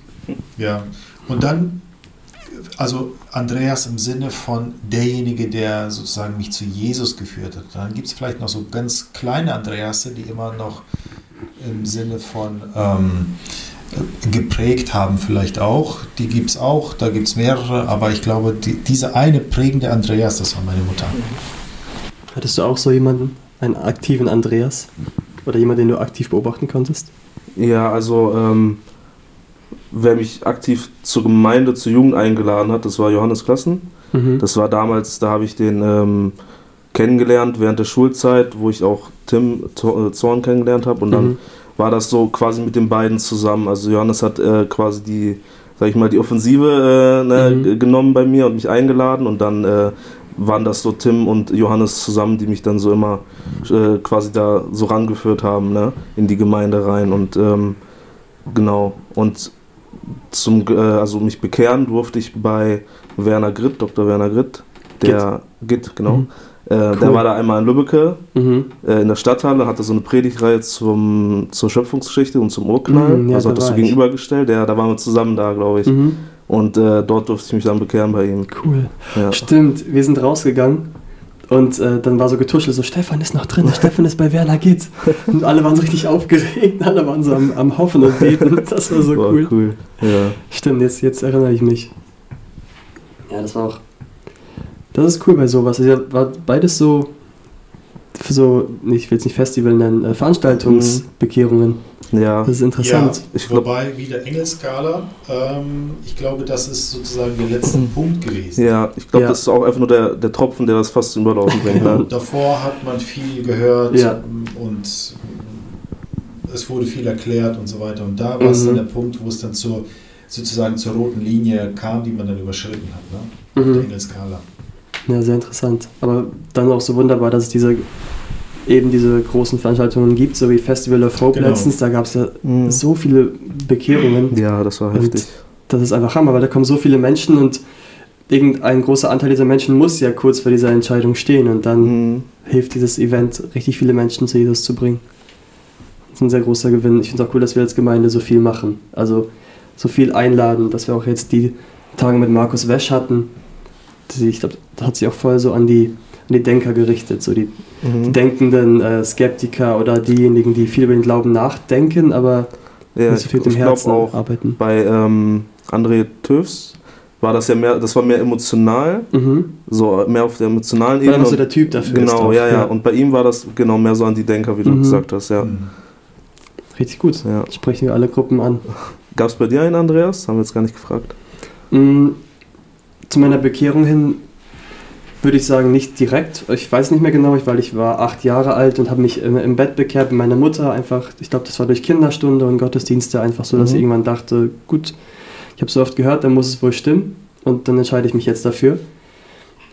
Ja. Und dann, also Andreas im Sinne von derjenige, der sozusagen mich zu Jesus geführt hat. Dann gibt es vielleicht noch so ganz kleine Andreasse, die immer noch im Sinne von ähm, geprägt haben, vielleicht auch. Die gibt es auch, da gibt es mehrere, aber ich glaube, die, diese eine prägende Andreas, das war meine Mutter. Hattest du auch so jemanden, einen aktiven Andreas? Oder jemand, den du aktiv beobachten konntest? Ja, also ähm, wer mich aktiv zur Gemeinde, zur Jugend eingeladen hat, das war Johannes Klassen. Mhm. Das war damals, da habe ich den ähm, kennengelernt während der Schulzeit, wo ich auch Tim äh, Zorn kennengelernt habe. Und dann mhm. war das so quasi mit den beiden zusammen. Also Johannes hat äh, quasi die, sag ich mal, die Offensive äh, ne, mhm. genommen bei mir und mich eingeladen und dann äh, waren das so Tim und Johannes zusammen, die mich dann so immer äh, quasi da so rangeführt haben, ne, in die Gemeinde rein und ähm, genau und zum äh, also mich bekehren durfte ich bei Werner Gritt, Dr. Werner Gritt, der Git, Git genau. Mhm. Äh, cool. Der war da einmal in Lübbecke mhm. äh, in der Stadthalle, hatte so eine Predigtreihe zum, zur Schöpfungsgeschichte und zum Urknall. Mhm, ja, also hat das so gegenübergestellt. Ja, da waren wir zusammen da, glaube ich. Mhm. Und äh, dort durfte ich mich dann bekehren bei ihm. Cool. Ja. Stimmt, wir sind rausgegangen und äh, dann war so getuschelt, so Stefan ist noch drin, Stefan ist bei Werner Gitt. Und alle waren so richtig aufgeregt, alle waren so am, am Hoffen und Beten. Das war so war cool. cool. Ja. Stimmt, jetzt, jetzt erinnere ich mich. Ja, das war auch. Das ist cool bei sowas. Also, war beides so, so ich will es nicht Festival nennen, äh, Veranstaltungsbekehrungen. Ja. Das ist interessant. Ja, ich glaub, wobei wieder Engelskala, ähm, ich glaube, das ist sozusagen der letzte mhm. Punkt gewesen. Ja, ich glaube, ja. das ist auch einfach nur der, der Tropfen, der das fast zum Überlaufen bringt. Ne? Davor hat man viel gehört ja. und es wurde viel erklärt und so weiter. Und da war es Mhm. dann der Punkt, wo es dann zur, sozusagen zur roten Linie kam, die man dann überschritten hat, ne? auf der Mhm. Engelskala. Ja, sehr interessant. Aber dann auch so wunderbar, dass es diese eben diese großen Veranstaltungen gibt, so wie Festival of Hope Genau. letztens. Da gab es ja Mhm. so viele Bekehrungen. Ja, das war heftig. Das ist einfach Hammer, weil da kommen so viele Menschen und irgendein großer Anteil dieser Menschen muss ja kurz vor dieser Entscheidung stehen und dann Mhm. hilft dieses Event, richtig viele Menschen zu Jesus zu bringen. Das ist ein sehr großer Gewinn. Ich finde es auch cool, dass wir als Gemeinde so viel machen. Also so viel einladen, dass wir auch jetzt die Tage mit Markus Wesch hatten. Die- Ich glaube, da hat sich auch voll so an die, an die Denker gerichtet, so die, die Mhm. denkenden äh, Skeptiker oder diejenigen, die viel über den Glauben nachdenken, aber Ja, nicht so viel mit dem Herzen auch, arbeiten. bei ähm, André Töfs war das ja mehr, das war mehr emotional, Mhm. so mehr auf der emotionalen Ebene. er so und- der Typ dafür genau, auch. ja, ja, Und bei ihm war das genau mehr so an die Denker, wie du Mhm. gesagt hast, ja. Mhm. Richtig gut. ja. Sprechen wir alle Gruppen an. Gab es bei dir einen, Andreas? Haben wir jetzt gar nicht gefragt. Mm, Zu meiner Bekehrung hin würde ich sagen, nicht direkt. Ich weiß nicht mehr genau, weil ich war acht Jahre alt und habe mich im, Bett bekehrt mit meiner Mutter. Einfach, ich glaube, das war durch Kinderstunde und Gottesdienste einfach so, dass Mhm. ich irgendwann dachte, gut, ich habe so oft gehört, dann muss es wohl stimmen und dann entscheide ich mich jetzt dafür.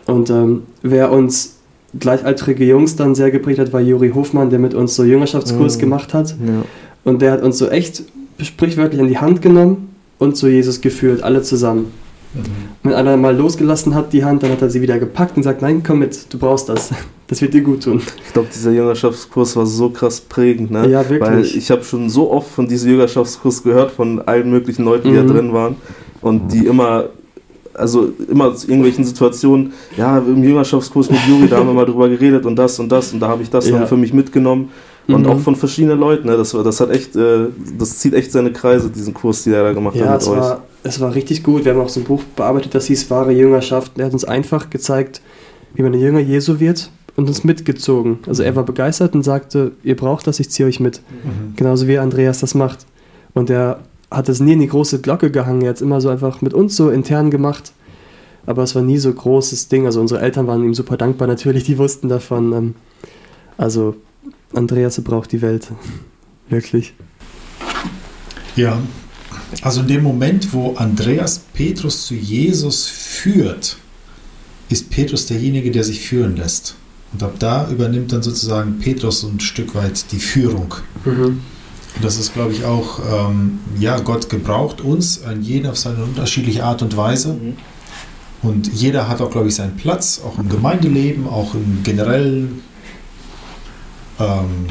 Und ähm, wer uns gleichaltrige Jungs dann sehr geprägt hat, war Juri Hofmann, der mit uns so Jüngerschaftskurs Mhm. gemacht hat. Ja. Und der hat uns so echt sprichwörtlich an die Hand genommen und zu Jesus geführt, alle zusammen. Mhm. Wenn einer mal losgelassen hat, die Hand, dann hat er sie wieder gepackt und sagt, nein, komm mit, du brauchst das. Das wird dir gut tun. Ich glaube, dieser Jüngerschaftskurs war so krass prägend, ne? Ja, wirklich. Weil ich habe schon so oft von diesem Jüngerschaftskurs gehört, von allen möglichen Leuten, die Mhm. da drin waren und die immer, also immer zu irgendwelchen Situationen, ja, im Jüngerschaftskurs mit Juri, da haben wir mal drüber geredet und das und das und da habe ich das Ja. dann für mich mitgenommen und Mhm. auch von verschiedenen Leuten, ne? Das, das hat echt, äh, das zieht echt seine Kreise, diesen Kurs, den er da gemacht Ja, hat mit euch. war, es war richtig gut. Wir haben auch so ein Buch bearbeitet, das hieß Wahre Jüngerschaft. Der hat uns einfach gezeigt, wie man ein Jünger Jesu wird und uns mitgezogen. Also er war begeistert und sagte, ihr braucht das, ich ziehe euch mit. Mhm. Genauso wie Andreas das macht. Und er hat es nie in die große Glocke gehangen. Er hat es immer so einfach mit uns so intern gemacht. Aber es war nie so großes Ding. Also unsere Eltern waren ihm super dankbar natürlich, die wussten davon. ähm, Also Andreas braucht die Welt. Wirklich. Ja, also in dem Moment, wo Andreas Petrus zu Jesus führt, ist Petrus derjenige, der sich führen lässt. Und ab da übernimmt dann sozusagen Petrus so ein Stück weit die Führung. Und das ist, glaube ich, auch, ähm, ja, Gott gebraucht uns, an jeden auf seine unterschiedliche Art und Weise. Mhm. Und jeder hat auch, glaube ich, seinen Platz, auch im Gemeindeleben, auch im generellen, ähm,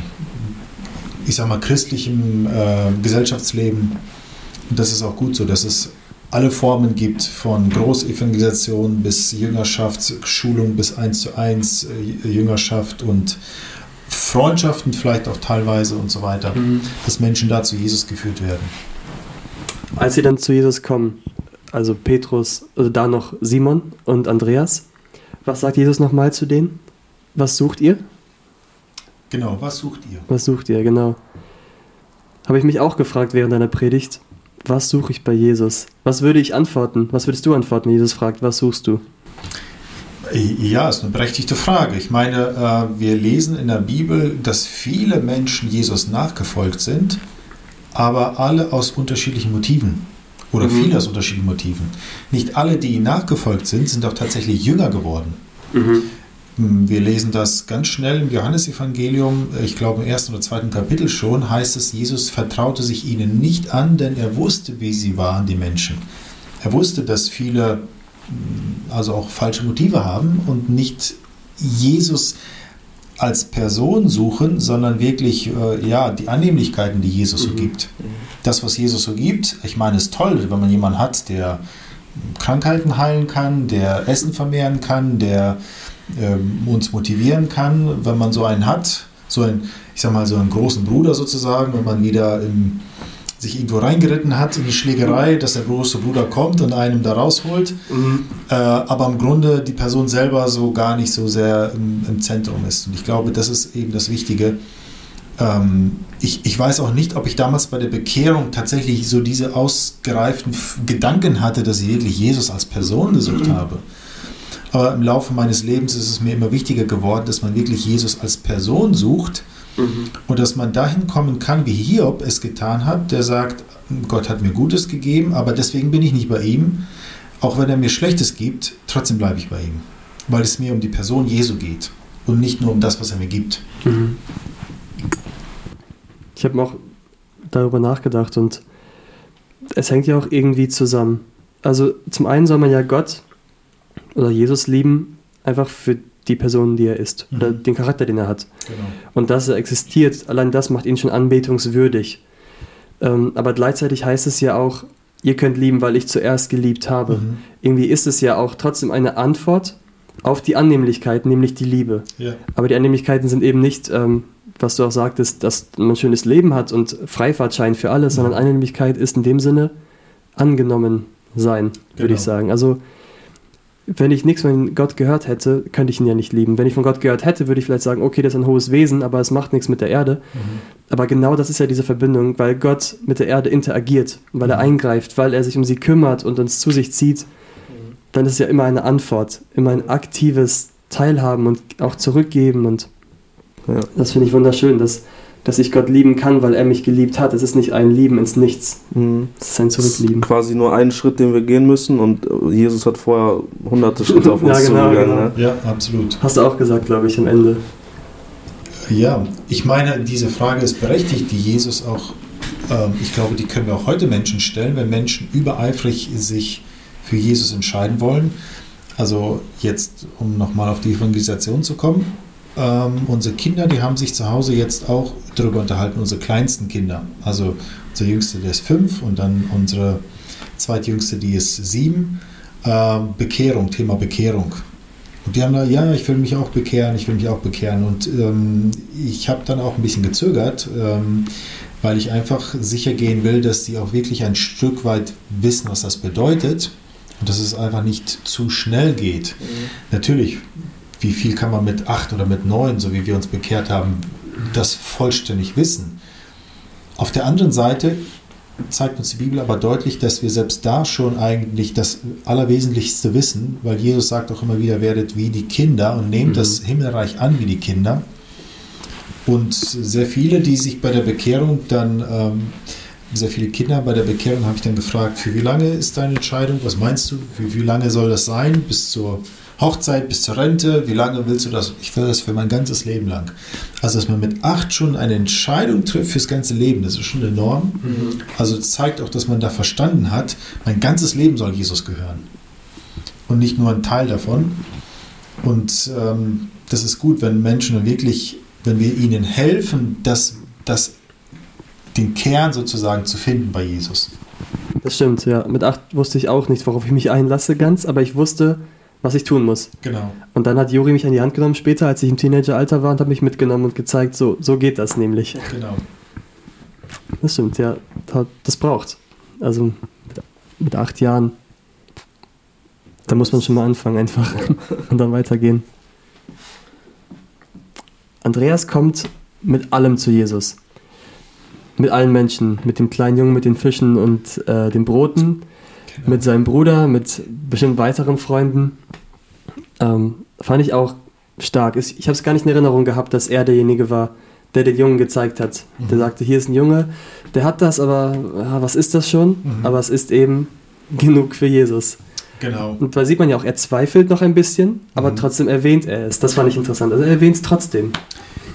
ich sag mal, christlichen äh, Gesellschaftsleben. Und das ist auch gut so, dass es alle Formen gibt, von Großevangelisation bis Jüngerschaft, Schulung bis 1 zu 1, äh, Jüngerschaft und Freundschaften vielleicht auch teilweise und so weiter, dass Menschen da zu Jesus geführt werden. Als sie dann zu Jesus kommen, also Petrus, also da noch Simon und Andreas, was sagt Jesus nochmal zu denen? Was sucht ihr? Genau, was sucht ihr? Was sucht ihr, genau. Habe ich mich auch gefragt während deiner Predigt. Was suche ich bei Jesus? Was würde ich antworten? Was würdest du antworten, wenn Jesus fragt, was suchst du? Ja, ist eine berechtigte Frage. Ich meine, äh, wir lesen in der Bibel, dass viele Menschen Jesus nachgefolgt sind, aber alle aus unterschiedlichen Motiven. Oder Mhm. viele aus unterschiedlichen Motiven. Nicht alle, die ihm nachgefolgt sind, sind auch tatsächlich Jünger geworden. Hm, Wir lesen das ganz schnell im Johannesevangelium, ich glaube im ersten oder zweiten Kapitel schon, heißt es, Jesus vertraute sich ihnen nicht an, denn er wusste, wie sie waren, die Menschen. Er wusste, dass viele hm, also auch falsche Motive haben und nicht Jesus als Person suchen, sondern wirklich äh, ja, die Annehmlichkeiten, die Jesus so Mhm. gibt. Das, was Jesus so gibt, ich meine, ist toll, wenn man jemanden hat, der Krankheiten heilen kann, der Essen vermehren kann, der ähm, uns motivieren kann, wenn man so einen hat, so einen, ich sag mal, so einen großen Bruder sozusagen, wenn man wieder im, sich irgendwo reingeritten hat in die Schlägerei, dass der große Bruder kommt und einem da rausholt, äh, aber im Grunde die Person selber so gar nicht so sehr im, im Zentrum ist. Und ich glaube, das ist eben das Wichtige. Ähm, ich, ich weiß auch nicht, ob ich damals bei der Bekehrung tatsächlich so diese ausgereiften Gedanken hatte, dass ich wirklich Jesus als Person gesucht habe. Aber im Laufe meines Lebens ist es mir immer wichtiger geworden, dass man wirklich Jesus als Person sucht Mhm. Und dass man dahin kommen kann, wie Hiob es getan hat, der sagt, Gott hat mir Gutes gegeben, aber deswegen bin ich nicht bei ihm. Auch wenn er mir Schlechtes gibt, trotzdem bleibe ich bei ihm. Weil es mir um die Person Jesu geht und nicht nur um das, was er mir gibt. Mhm. Ich habe auch darüber nachgedacht und es hängt ja auch irgendwie zusammen. Also zum einen soll man ja Gott oder Jesus lieben, einfach für die Person, die er ist, mhm. oder den Charakter, den er hat. Genau. Und dass er existiert, allein das macht ihn schon anbetungswürdig. Ähm, aber gleichzeitig heißt es ja auch, ihr könnt lieben, weil ich zuerst geliebt habe. Mhm. Irgendwie ist es ja auch trotzdem eine Antwort auf die Annehmlichkeiten, nämlich die Liebe. Ja. Aber die Annehmlichkeiten sind eben nicht, ähm, was du auch sagtest, dass man ein schönes Leben hat und Freifahrtschein für alles, mhm. sondern Annehmlichkeit ist in dem Sinne angenommen sein, würde genau. ich sagen. Also wenn ich nichts von Gott gehört hätte, könnte ich ihn ja nicht lieben. Wenn ich von Gott gehört hätte, würde ich vielleicht sagen, okay, das ist ein hohes Wesen, aber es macht nichts mit der Erde. Mhm. Aber genau das ist ja diese Verbindung, weil Gott mit der Erde interagiert, weil er mhm. eingreift, weil er sich um sie kümmert und uns zu sich zieht, mhm. dann ist es ja immer eine Antwort, immer ein aktives Teilhaben und auch zurückgeben. Und ja. das finde ich wunderschön, dass dass ich Gott lieben kann, weil er mich geliebt hat. Es ist nicht ein Lieben ins Nichts. Mhm. Es ist ein Zurücklieben. Ist quasi nur ein Schritt, den wir gehen müssen und Jesus hat vorher hunderte Schritte auf uns ja, genau, zugegangen. Genau. Ne? Ja, absolut. Hast du auch gesagt, glaube ich, am Ende. Ja, ich meine, diese Frage ist berechtigt, die Jesus auch, ähm, ich glaube, die können wir auch heute Menschen stellen, wenn Menschen übereifrig sich für Jesus entscheiden wollen. Also jetzt, um nochmal auf die Evangelisation zu kommen, ähm, unsere Kinder, die haben sich zu Hause jetzt auch darüber unterhalten, unsere kleinsten Kinder. Also unser Jüngste, der ist fünf und dann unsere zweitjüngste, die ist sieben. Ähm, Bekehrung, Thema Bekehrung. Und die haben da, ja, ich will mich auch bekehren, ich will mich auch bekehren. Und ähm, ich habe dann auch ein bisschen gezögert, ähm, weil ich einfach sicher gehen will, dass die auch wirklich ein Stück weit wissen, was das bedeutet. Und dass es einfach nicht zu schnell geht. Mhm. Natürlich wie viel kann man mit acht oder mit neun, so wie wir uns bekehrt haben, das vollständig wissen. Auf der anderen Seite zeigt uns die Bibel aber deutlich, dass wir selbst da schon eigentlich das Allerwesentlichste wissen, weil Jesus sagt auch immer wieder, werdet wie die Kinder und nehmt mhm. das Himmelreich an wie die Kinder. Und sehr viele, die sich bei der Bekehrung dann, ähm, sehr viele Kinder bei der Bekehrung habe ich dann gefragt, für wie lange ist deine Entscheidung? Was meinst du? Für wie lange soll das sein? Bis zur Hochzeit bis zur Rente, wie lange willst du das? Ich will das für mein ganzes Leben lang. Also, dass man mit acht schon eine Entscheidung trifft fürs ganze Leben, das ist schon enorm. Mhm. Also, das zeigt auch, dass man da verstanden hat, mein ganzes Leben soll Jesus gehören. Und nicht nur ein Teil davon. Und ähm, das ist gut, wenn Menschen wirklich, wenn wir ihnen helfen, das, das, den Kern sozusagen zu finden bei Jesus. Das stimmt, ja. Mit acht wusste ich auch nicht, worauf ich mich einlasse ganz, aber ich wusste, was ich tun muss. Genau. Und dann hat Juri mich an die Hand genommen später, als ich im Teenageralter war und hat mich mitgenommen und gezeigt, so, so geht das nämlich. Genau. Das stimmt, ja. Das braucht. Also mit acht Jahren, da muss man schon mal anfangen einfach und dann weitergehen. Andreas kommt mit allem zu Jesus. Mit allen Menschen, mit dem kleinen Jungen, mit den Fischen und äh, den Broten Genau. Mit seinem Bruder, mit bestimmt weiteren Freunden. Ähm, fand ich auch stark. Ich habe es gar nicht in Erinnerung gehabt, dass er derjenige war, der den Jungen gezeigt hat. Mhm. Der sagte, hier ist ein Junge, der hat das, aber ja, was ist das schon? Mhm. Aber es ist eben genug für Jesus. Genau. Und da sieht man ja auch, er zweifelt noch ein bisschen, aber mhm. trotzdem erwähnt er es. Das fand ich interessant. Also er erwähnt es trotzdem.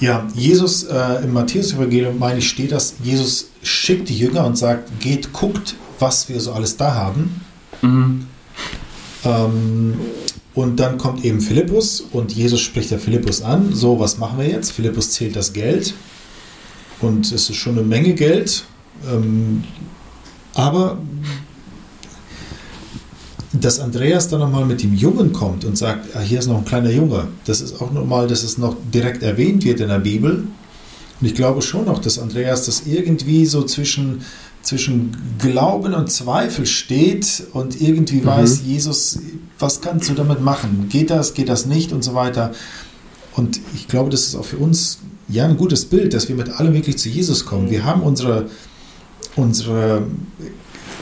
Ja, Jesus äh, im Matthäus-Evangelium, meine ich, steht das, Jesus schickt die Jünger und sagt, geht, guckt, was wir so alles da haben. Mhm. Ähm, und dann kommt eben Philippus und Jesus spricht der Philippus an. So, was machen wir jetzt? Philippus zählt das Geld und es ist schon eine Menge Geld. Ähm, aber dass Andreas dann nochmal mit dem Jungen kommt und sagt, ah, hier ist noch ein kleiner Junge, das ist auch normal, dass es noch direkt erwähnt wird in der Bibel. Und ich glaube schon noch, dass Andreas das irgendwie so zwischen zwischen Glauben und Zweifel steht und irgendwie mhm. weiß, Jesus, was kannst du damit machen? Geht das, geht das nicht und so weiter. Und ich glaube, das ist auch für uns ja ein gutes Bild, dass wir mit allem wirklich zu Jesus kommen. Wir haben unsere, unsere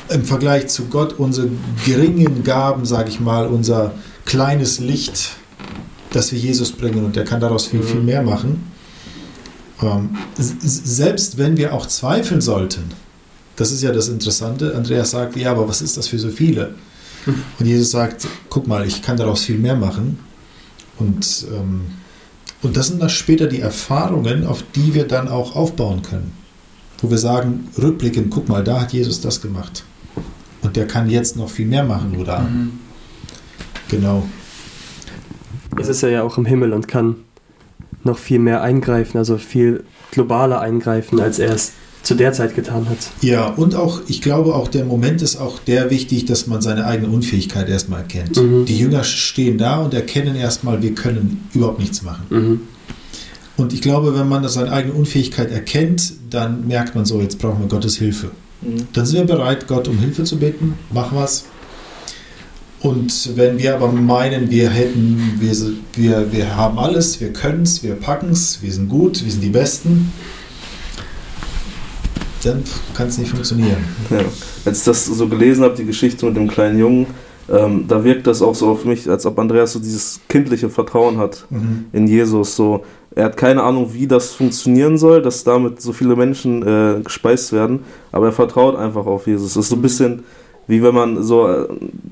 im Vergleich zu Gott unsere geringen Gaben, sage ich mal, unser kleines Licht, das wir Jesus bringen und der kann daraus viel, viel mhm. mehr machen. Ähm, selbst wenn wir auch zweifeln sollten, das ist ja das Interessante, Andreas sagt, ja, aber was ist das für so viele? Und Jesus sagt, guck mal, ich kann daraus viel mehr machen. Und, ähm, und das sind dann später die Erfahrungen, auf die wir dann auch aufbauen können. Wo wir sagen, rückblickend, guck mal, da hat Jesus das gemacht. Und der kann jetzt noch viel mehr machen, oder? Mhm. Genau. Es ist ja auch im Himmel und kann noch viel mehr eingreifen, also viel globaler eingreifen, als er es zu der Zeit getan hat. Ja, und auch, ich glaube, auch der Moment ist auch der wichtig, dass man seine eigene Unfähigkeit erstmal erkennt. Mhm. Die Jünger stehen da und erkennen erstmal, wir können überhaupt nichts machen. Mhm. Und ich glaube, wenn man seine eigene Unfähigkeit erkennt, dann merkt man so, jetzt brauchen wir Gottes Hilfe. Mhm. Dann sind wir bereit, Gott um Hilfe zu bitten, mach was. Und wenn wir aber meinen, wir hätten, wir, wir, wir haben alles, wir können es, wir packen es, wir sind gut, wir sind die Besten, dann kann es nicht funktionieren. Ja. Als ich das so gelesen habe, die Geschichte mit dem kleinen Jungen, ähm, da wirkt das auch so auf mich, als ob Andreas so dieses kindliche Vertrauen hat mhm. in Jesus. So, er hat keine Ahnung, wie das funktionieren soll, dass damit so viele Menschen äh, gespeist werden, aber er vertraut einfach auf Jesus. Das ist so ein bisschen wie wenn man so äh,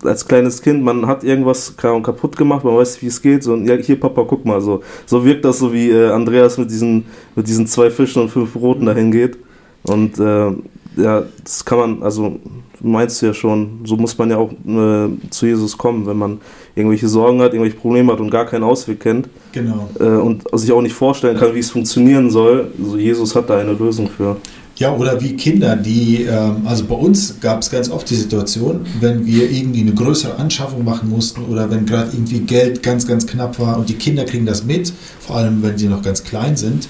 als kleines Kind, man hat irgendwas kaputt gemacht, man weiß, wie es geht, so, ja, hier Papa, guck mal, so. So wirkt das so, wie äh, Andreas mit diesen, mit diesen zwei Fischen und fünf Broten dahin geht. Und äh, ja, das kann man, also meinst du ja schon, so muss man ja auch äh, zu Jesus kommen, wenn man irgendwelche Sorgen hat, irgendwelche Probleme hat und gar keinen Ausweg kennt. Genau. Äh, und sich auch nicht vorstellen kann, wie es funktionieren soll. Also Jesus hat da eine Lösung für. Ja, oder wie Kinder, die, ähm, also bei uns gab es ganz oft die Situation, wenn wir irgendwie eine größere Anschaffung machen mussten oder wenn gerade irgendwie Geld ganz, ganz knapp war und die Kinder kriegen das mit, vor allem wenn sie noch ganz klein sind,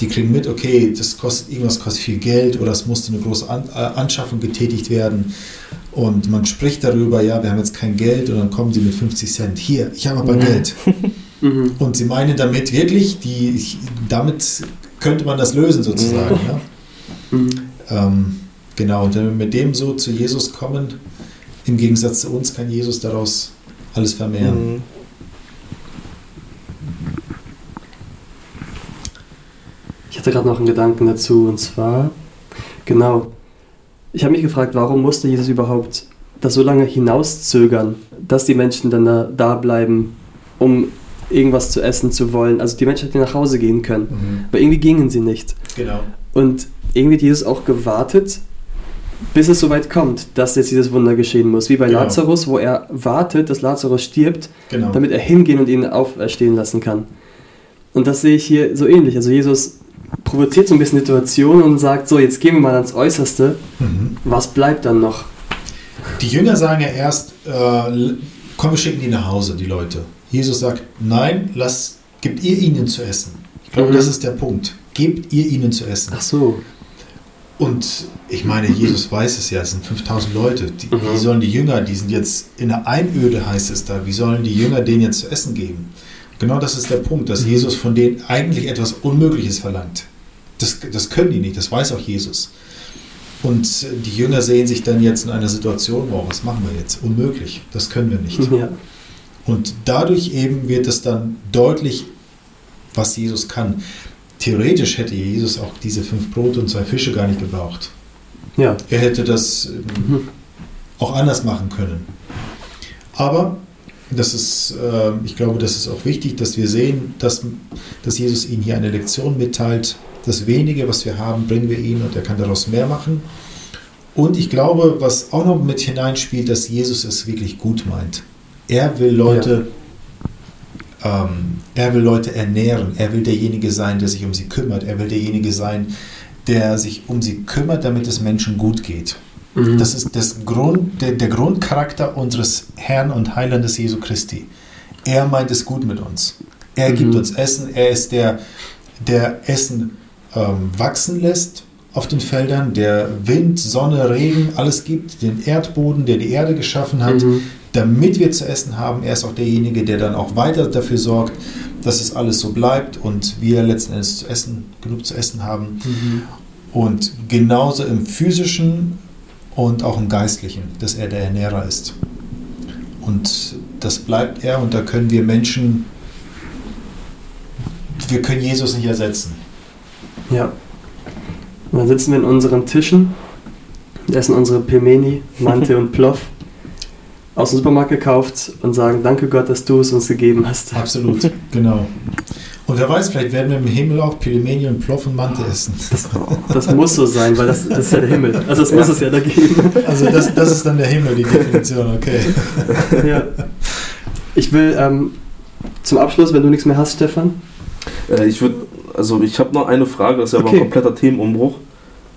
die kriegen mit, okay, das kostet irgendwas kostet viel Geld oder es musste eine große An äh, Anschaffung getätigt werden und man spricht darüber, ja, wir haben jetzt kein Geld und dann kommen sie mit 50 Cent, hier, ich habe aber mhm. Geld. Mhm. Und sie meinen damit wirklich, die, damit könnte man das lösen sozusagen. Mhm. Ja? Ähm, genau, und wenn wir mit dem so zu Jesus kommen, im Gegensatz zu uns kann Jesus daraus alles vermehren. Mhm. Ich hatte gerade noch einen Gedanken dazu und zwar, genau, ich habe mich gefragt, warum musste Jesus überhaupt das so lange hinauszögern, dass die Menschen dann da, da bleiben, um irgendwas zu essen zu wollen. Also die Menschen hätten nach Hause gehen können, mhm. aber irgendwie gingen sie nicht. Genau. Und irgendwie hat Jesus auch gewartet, bis es soweit kommt, dass jetzt dieses Wunder geschehen muss. Wie bei genau. Lazarus, wo er wartet, dass Lazarus stirbt, genau. damit er hingehen und ihn auferstehen lassen kann. Und das sehe ich hier so ähnlich. Also Jesus provoziert so ein bisschen Situationen und sagt, so, jetzt gehen wir mal ans Äußerste. Mhm. Was bleibt dann noch? Die Jünger sagen ja erst, äh, komm, wir schicken die nach Hause, die Leute. Jesus sagt, nein, lasst, gebt ihr ihnen zu essen. Ich glaube, mhm. das ist der Punkt. Gebt ihr ihnen zu essen. Ach so. Und ich meine, Jesus weiß es ja, es sind 5000 Leute. Die, mhm. Wie sollen die Jünger, die sind jetzt in der Einöde, heißt es da, wie sollen die Jünger denen jetzt zu essen geben? Genau das ist der Punkt, dass mhm. Jesus von denen eigentlich etwas Unmögliches verlangt. Das, das können die nicht, das weiß auch Jesus. Und die Jünger sehen sich dann jetzt in einer Situation, wow, was machen wir jetzt? Unmöglich, das können wir nicht. Ja. Und dadurch eben wird es dann deutlich, was Jesus kann theoretisch hätte Jesus auch diese fünf Brote und zwei Fische gar nicht gebraucht. Ja. Er hätte das mhm. auch anders machen können. Aber das ist, äh, ich glaube, das ist auch wichtig, dass wir sehen, dass, dass Jesus ihnen hier eine Lektion mitteilt. Das wenige, was wir haben, bringen wir ihm und er kann daraus mehr machen. Und ich glaube, was auch noch mit hineinspielt, dass Jesus es wirklich gut meint. Er will Leute ähm, er will Leute ernähren. Er will derjenige sein, der sich um sie kümmert. Er will derjenige sein, der sich um sie kümmert, damit es Menschen gut geht. Mhm. Das ist das Grund, der, der Grundcharakter unseres Herrn und Heilandes Jesu Christi. Er meint es gut mit uns. Er mhm. gibt uns Essen. Er ist der, der Essen ähm, wachsen lässt auf den Feldern, der Wind, Sonne, Regen, alles gibt, den Erdboden, der die Erde geschaffen hat, mhm damit wir zu essen haben. Er ist auch derjenige, der dann auch weiter dafür sorgt, dass es alles so bleibt und wir letzten Endes zu essen, genug zu essen haben. Mhm. Und genauso im physischen und auch im geistlichen, dass er der Ernährer ist. Und das bleibt er und da können wir Menschen, wir können Jesus nicht ersetzen. Ja. Und dann sitzen wir in unseren Tischen, essen unsere Pemeni, Mante und Ploff aus dem Supermarkt gekauft und sagen, danke Gott, dass du es uns gegeben hast. Absolut, genau. Und wer weiß, vielleicht werden wir im Himmel auch Pilimeni und Ploff und Mante essen. Das, das, muss so sein, weil das, das ist ja der Himmel. Also das muss es ja da geben. Also das, das ist dann der Himmel, die Definition, okay. Ja. Ich will ähm, zum Abschluss, wenn du nichts mehr hast, Stefan. Äh, ich würde, also ich habe noch eine Frage, das ist ja aber Okay. ein kompletter Themenumbruch.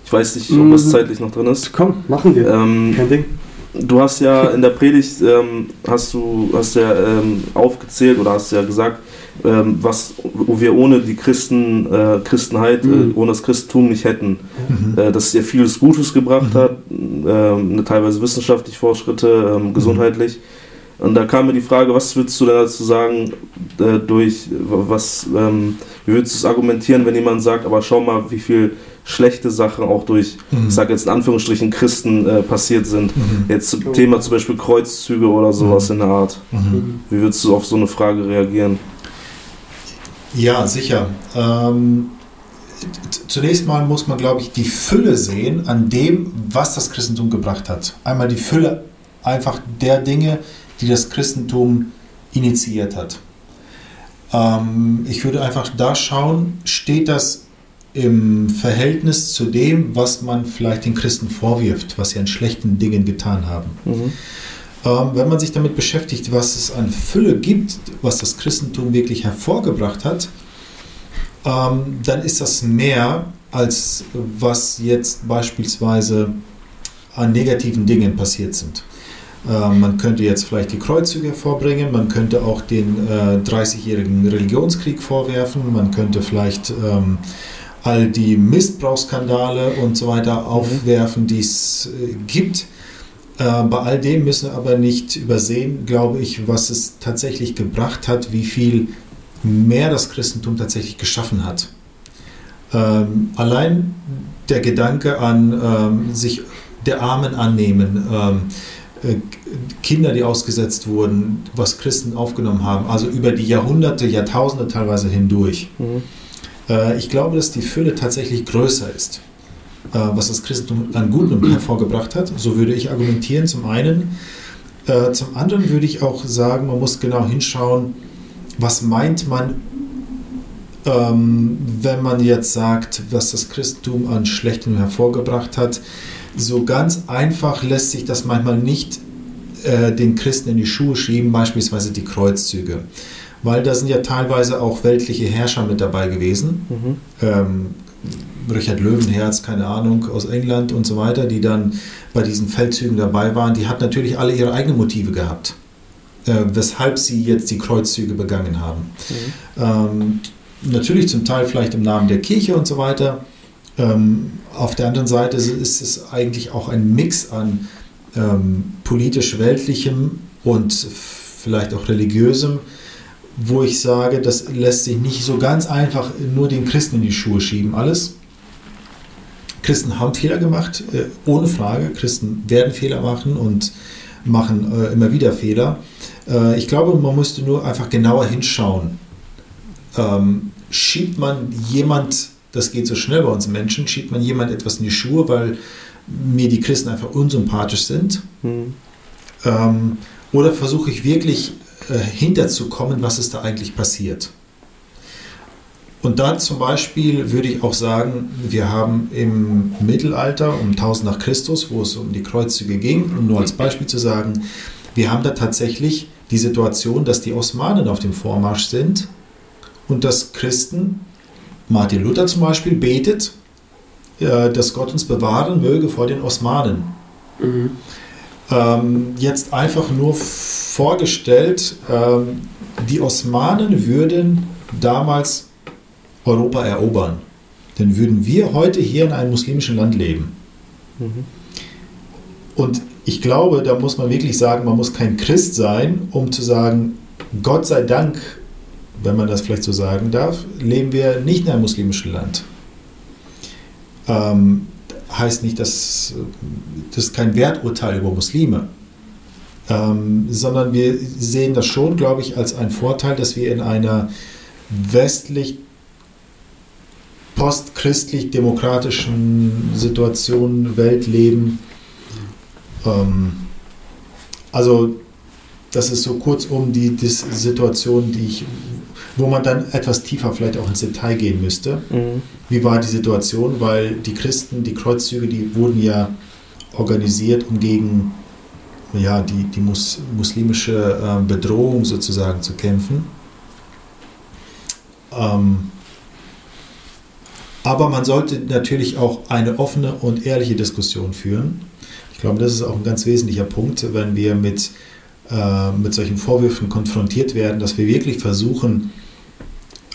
Ich weiß nicht, ob das Mhm. zeitlich noch drin ist. Komm, machen wir. Ähm, Kein Ding. Du hast ja in der Predigt ähm, hast du hast ja ähm, aufgezählt oder hast ja gesagt, ähm, was wo wir ohne die Christen äh, Christenheit, Mhm. äh, ohne das Christentum nicht hätten, Mhm. äh, dass es ihr vieles Gutes gebracht Mhm. hat, ähm, teilweise wissenschaftliche Fortschritte, ähm, gesundheitlich. Und da kam mir die Frage, was würdest du denn dazu sagen, äh, durch was, ähm, wie würdest du es argumentieren, wenn jemand sagt, aber schau mal, wie viel schlechte Sachen auch durch, Mhm. ich sage jetzt in Anführungsstrichen, Christen äh, passiert sind. Mhm. Jetzt zum. Thema zum Beispiel Kreuzzüge oder sowas in der Art. Mhm. Wie würdest du auf so eine Frage reagieren? Ja, sicher. Ähm, zunächst mal muss man, glaube ich, die Fülle sehen an dem, was das Christentum gebracht hat. Einmal die Fülle einfach der Dinge, die das Christentum initiiert hat. Ähm, ich würde einfach da schauen, steht das im Verhältnis zu dem, was man vielleicht den Christen vorwirft, was sie an schlechten Dingen getan haben. Mhm. Ähm, wenn man sich damit beschäftigt, was es an Fülle gibt, was das Christentum wirklich hervorgebracht hat, ähm, dann ist das mehr als was jetzt beispielsweise an negativen Dingen passiert sind. Ähm, man könnte jetzt vielleicht die Kreuzzüge hervorbringen, man könnte auch den äh, 30-jährigen Religionskrieg vorwerfen, man könnte vielleicht ähm, all die Missbrauchsskandale und so weiter aufwerfen, die es äh, gibt. Äh, bei all dem müssen wir aber nicht übersehen, glaube ich, was es tatsächlich gebracht hat, wie viel mehr das Christentum tatsächlich geschaffen hat. Ähm, allein der Gedanke an ähm, sich der Armen annehmen, ähm, äh, Kinder, die ausgesetzt wurden, was Christen aufgenommen haben, also über die Jahrhunderte, Jahrtausende teilweise hindurch. Mhm. Äh, ich glaube, dass die Fülle tatsächlich größer ist, äh, was das Christentum an Gutem hervorgebracht hat. So würde ich argumentieren, zum einen. Äh, Zum anderen würde ich auch sagen, man muss genau hinschauen, was meint man, ähm, wenn man jetzt sagt, was das Christentum an Schlechtem hervorgebracht hat. So ganz einfach lässt sich das manchmal nicht äh, den Christen in die Schuhe schieben, beispielsweise die Kreuzzüge. Weil da sind ja teilweise auch weltliche Herrscher mit dabei gewesen. Mhm. Ähm, Richard Löwenherz, keine Ahnung, aus England und so weiter, die dann bei diesen Feldzügen dabei waren, die hat natürlich alle ihre eigenen Motive gehabt, äh, weshalb sie jetzt die Kreuzzüge begangen haben. Mhm. Ähm, natürlich zum Teil vielleicht im Namen der Kirche und so weiter. Ähm, auf der anderen Seite ist- es eigentlich auch ein Mix an ähm, politisch-weltlichem und vielleicht auch religiösem, wo ich sage, das lässt sich nicht so ganz einfach nur den Christen in die Schuhe schieben, alles. Christen haben Fehler gemacht, äh, ohne Frage. Christen werden Fehler machen und machen äh, immer wieder Fehler. Äh, ich glaube, man müsste nur einfach genauer hinschauen. Ähm, schiebt man jemand, das geht so schnell bei uns Menschen, schiebt man jemand etwas in die Schuhe, weil mir die Christen einfach unsympathisch sind? Mhm. Ähm, oder versuche ich wirklich äh, hinterzukommen, was ist da eigentlich passiert? Und da zum Beispiel würde ich auch sagen, wir haben im Mittelalter um 1000 nach Christus, wo es um die Kreuzzüge ging, um nur als Beispiel zu sagen, wir haben da tatsächlich die Situation, dass die Osmanen auf dem Vormarsch sind und dass Christen, Martin Luther zum Beispiel, betet, äh, dass Gott uns bewahren möge vor den Osmanen. Mhm. Ähm, jetzt einfach nur vorgestellt, ähm, die Osmanen würden damals Europa erobern. Dann würden wir heute hier in einem muslimischen Land leben. Mhm. Und ich glaube, da muss man wirklich sagen, man muss kein Christ sein, um zu sagen, Gott sei Dank, wenn man das vielleicht so sagen darf, leben wir nicht in einem muslimischen Land. Ähm, heißt nicht, dass das ist kein Werturteil über Muslime, ähm, sondern wir sehen das schon, glaube ich, als einen Vorteil, dass wir in einer westlich postchristlich-demokratischen Situation, Welt leben. Ähm, also das ist so kurzum die, die Situation, die ich, wo man dann etwas tiefer vielleicht auch ins Detail gehen müsste. Mhm. Wie war die Situation? Weil die Christen, die Kreuzzüge, die wurden ja organisiert, um gegen ja, die, die mus muslimische äh, Bedrohung sozusagen zu kämpfen. Ähm, aber man sollte natürlich auch eine offene und ehrliche Diskussion führen. Ich glaube, das ist auch ein ganz wesentlicher Punkt, wenn wir mit, äh, mit solchen Vorwürfen konfrontiert werden, dass wir wirklich versuchen,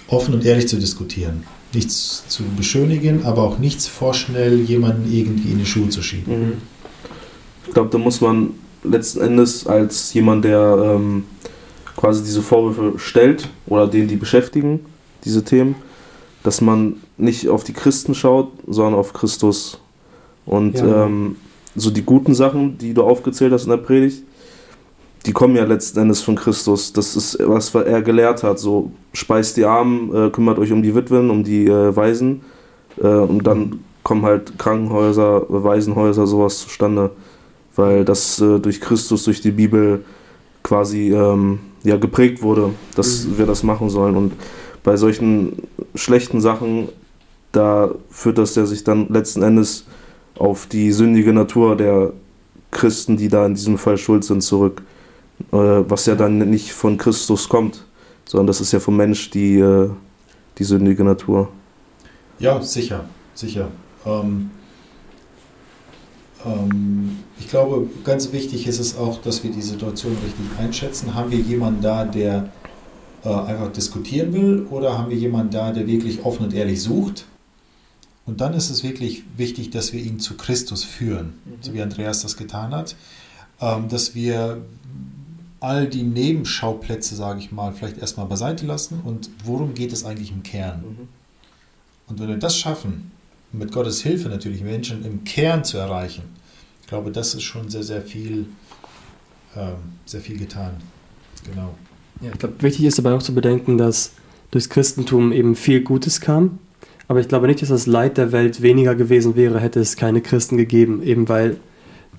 offen und ehrlich zu diskutieren. Nichts zu beschönigen, aber auch nichts vorschnell jemanden irgendwie in die Schuhe zu schieben. Mhm. Ich glaube, da muss man letzten Endes als jemand, der ähm, quasi diese Vorwürfe stellt oder den die beschäftigen, diese Themen, dass man nicht auf die Christen schaut, sondern auf Christus. Und ja. ähm, so die guten Sachen, die du aufgezählt hast in der Predigt, die kommen ja letzten Endes von Christus. Das ist, was er gelehrt hat. So, speist die Armen, äh, kümmert euch um die Witwen, um die äh, Waisen. Äh, und dann kommen halt Krankenhäuser, Waisenhäuser, sowas zustande. Weil das äh, durch Christus, durch die Bibel quasi ähm, ja, geprägt wurde, dass mhm. wir das machen sollen. Und bei solchen schlechten Sachen, da führt das ja sich dann letzten Endes auf die sündige Natur der Christen, die da in diesem Fall schuld sind, zurück. Äh, was ja dann nicht von Christus kommt, sondern das ist ja vom Mensch die, äh, die sündige Natur. Ja, sicher, sicher. Ähm, ähm, ich glaube, ganz wichtig ist es auch, dass wir die Situation richtig einschätzen. Haben wir jemanden da, der äh, einfach diskutieren will oder haben wir jemanden da, der wirklich offen und ehrlich sucht? Und dann ist es wirklich wichtig, dass wir ihn zu Christus führen, mhm. so wie Andreas das getan hat, ähm, dass wir all die Nebenschauplätze, sage ich mal, vielleicht erstmal beiseite lassen und worum geht es eigentlich im Kern? Mhm. Und wenn wir das schaffen, mit Gottes Hilfe natürlich Menschen im Kern zu erreichen, ich glaube, das ist schon sehr, sehr viel, ähm, sehr viel getan. Genau. Ja, ich glaube, wichtig ist dabei auch zu bedenken, dass durchs Christentum eben viel Gutes kam. Aber ich glaube nicht, dass das Leid der Welt weniger gewesen wäre, hätte es keine Christen gegeben, eben weil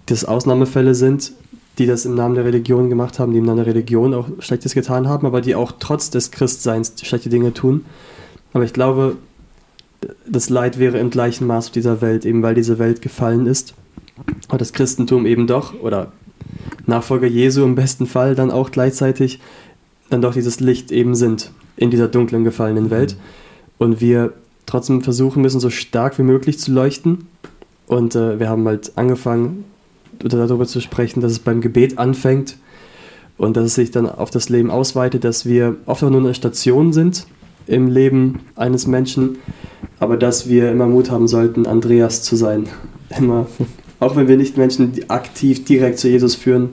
das Ausnahmefälle sind, die das im Namen der Religion gemacht haben, die im Namen der Religion auch Schlechtes getan haben, aber die auch trotz des Christseins schlechte Dinge tun. Aber ich glaube, das Leid wäre im gleichen Maß auf dieser Welt, eben weil diese Welt gefallen ist. Und das Christentum eben doch, oder Nachfolger Jesu im besten Fall dann auch gleichzeitig dann doch dieses Licht eben sind in dieser dunklen, gefallenen Welt. Und wir trotzdem versuchen müssen, so stark wie möglich zu leuchten. Und äh, wir haben halt angefangen, darüber zu sprechen, dass es beim Gebet anfängt und dass es sich dann auf das Leben ausweitet, dass wir oft auch nur eine Station sind im Leben eines Menschen, aber dass wir immer Mut haben sollten, Andreas zu sein. Immer, auch wenn wir nicht Menschen aktiv direkt zu Jesus führen,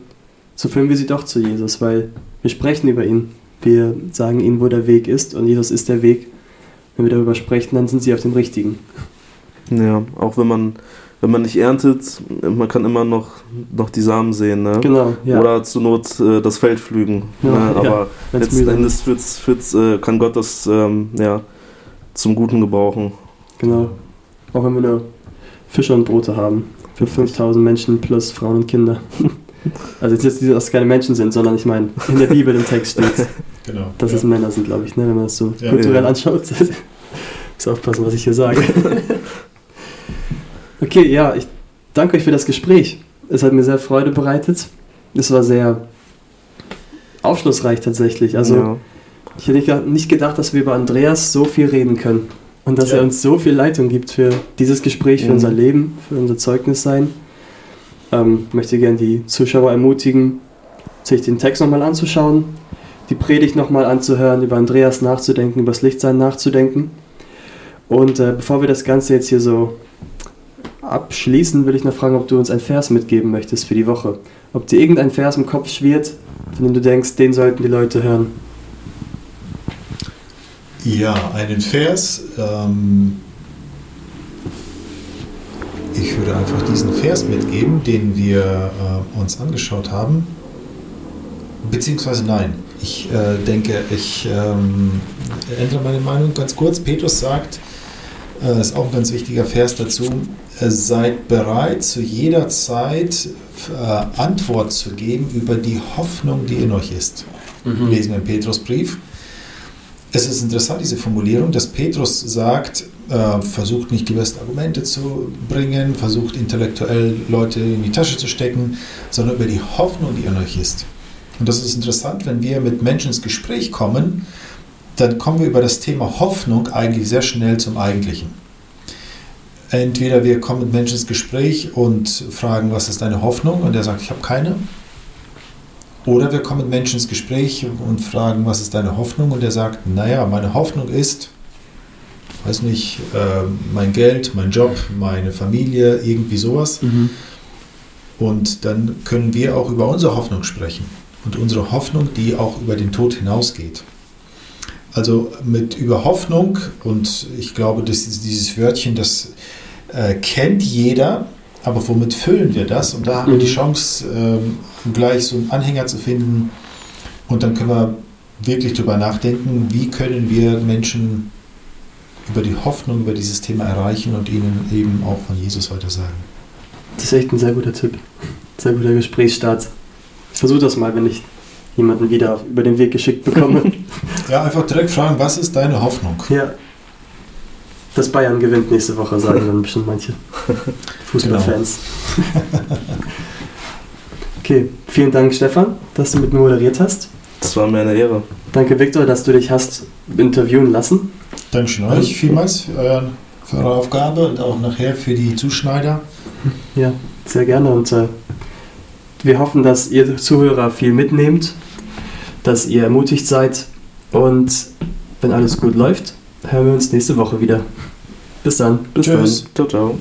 so führen wir sie doch zu Jesus, weil wir sprechen über ihn. Wir sagen ihnen, wo der Weg ist und Jesus ist der Weg. Wenn wir darüber sprechen, dann sind sie auf dem richtigen. Ja, auch wenn man, wenn man nicht erntet, man kann immer noch, noch die Samen sehen. Ne? Genau, ja. Oder zur Not äh, das Feld pflügen. Ja, ne? Aber ja, letzten Endes wird's, wird's, äh, kann Gott das ähm, ja, zum Guten gebrauchen. Genau. Auch wenn wir nur Fische und Brote haben. Für 5000 Menschen plus Frauen und Kinder. Also jetzt nicht, dass es keine Menschen sind, sondern ich meine, in der Bibel im Text steht, genau, dass ja. es Männer sind, glaube ich, ne, wenn man das so ja, kulturell ja. anschaut. Muss aufpassen, was ich hier sage. Okay, ja, ich danke euch für das Gespräch. Es hat mir sehr Freude bereitet. Es war sehr aufschlussreich tatsächlich. Also ich hätte nicht gedacht, dass wir über Andreas so viel reden können und dass er uns so viel Leitung gibt für dieses Gespräch, für mhm. unser Leben, für unser Zeugnis sein. Ähm, möchte gerne die Zuschauer ermutigen, sich den Text nochmal anzuschauen, die Predigt nochmal anzuhören, über Andreas nachzudenken, über das Lichtsein nachzudenken. Und äh, bevor wir das Ganze jetzt hier so abschließen, will ich noch fragen, ob du uns einen Vers mitgeben möchtest für die Woche. Ob dir irgendein Vers im Kopf schwirrt, von dem du denkst, den sollten die Leute hören. Ja, einen Vers. Ähm ich würde einfach diesen Vers mitgeben, den wir äh, uns angeschaut haben. Beziehungsweise nein, ich äh, denke, ich ähm, ändere meine Meinung ganz kurz. Petrus sagt äh, ist auch ein ganz wichtiger Vers dazu, seid bereit, zu jeder Zeit äh, Antwort zu geben über die Hoffnung, die in euch ist. Mhm. Lesen wir im Petrusbrief. Es ist interessant, diese Formulierung, dass Petrus sagt, äh, versucht nicht die besten Argumente zu bringen, versucht intellektuell Leute in die Tasche zu stecken, sondern über die Hoffnung, die in euch ist. Und das ist interessant, wenn wir mit Menschen ins Gespräch kommen, dann kommen wir über das Thema Hoffnung eigentlich sehr schnell zum Eigentlichen. Entweder wir kommen mit Menschen ins Gespräch und fragen, was ist deine Hoffnung? Und er sagt, ich habe keine. Oder wir kommen mit Menschen ins Gespräch und fragen, was ist deine Hoffnung? Und er sagt, naja, meine Hoffnung ist, weiß nicht, äh, mein Geld, mein Job, meine Familie, irgendwie sowas. Mhm. Und dann können wir auch über unsere Hoffnung sprechen. Und unsere Hoffnung, die auch über den Tod hinausgeht. Also mit über Hoffnung, und ich glaube, dass dieses Wörtchen, das äh, kennt jeder, aber womit füllen wir das? Und da haben wir die. Chance, ähm, gleich so einen Anhänger zu finden. Und dann können wir wirklich drüber nachdenken, wie können wir Menschen über die Hoffnung, über dieses Thema erreichen und ihnen eben auch von Jesus weiter sagen. Das ist echt ein sehr guter Tipp. Sehr guter Gesprächsstart. Ich versuche das mal, wenn ich jemanden wieder über den Weg geschickt bekomme. Ja, einfach direkt fragen, was ist deine Hoffnung? ja. Das Bayern gewinnt nächste Woche, sagen dann bestimmt manche Fußballfans. Okay, vielen Dank, Stefan, dass du mit mir moderiert hast. Das war mir eine Ehre. Danke, Viktor, dass du dich hast interviewen lassen. Dankeschön euch vielmals für, euren, für eure Aufgabe und auch nachher für die Zuschneider. Ja, sehr gerne. Und äh, wir hoffen, dass ihr Zuhörer viel mitnehmt, dass ihr ermutigt seid. Und wenn alles gut läuft, hören wir uns nächste Woche wieder. Bis dann. Bis Tschüss. dann. Ciao, ciao.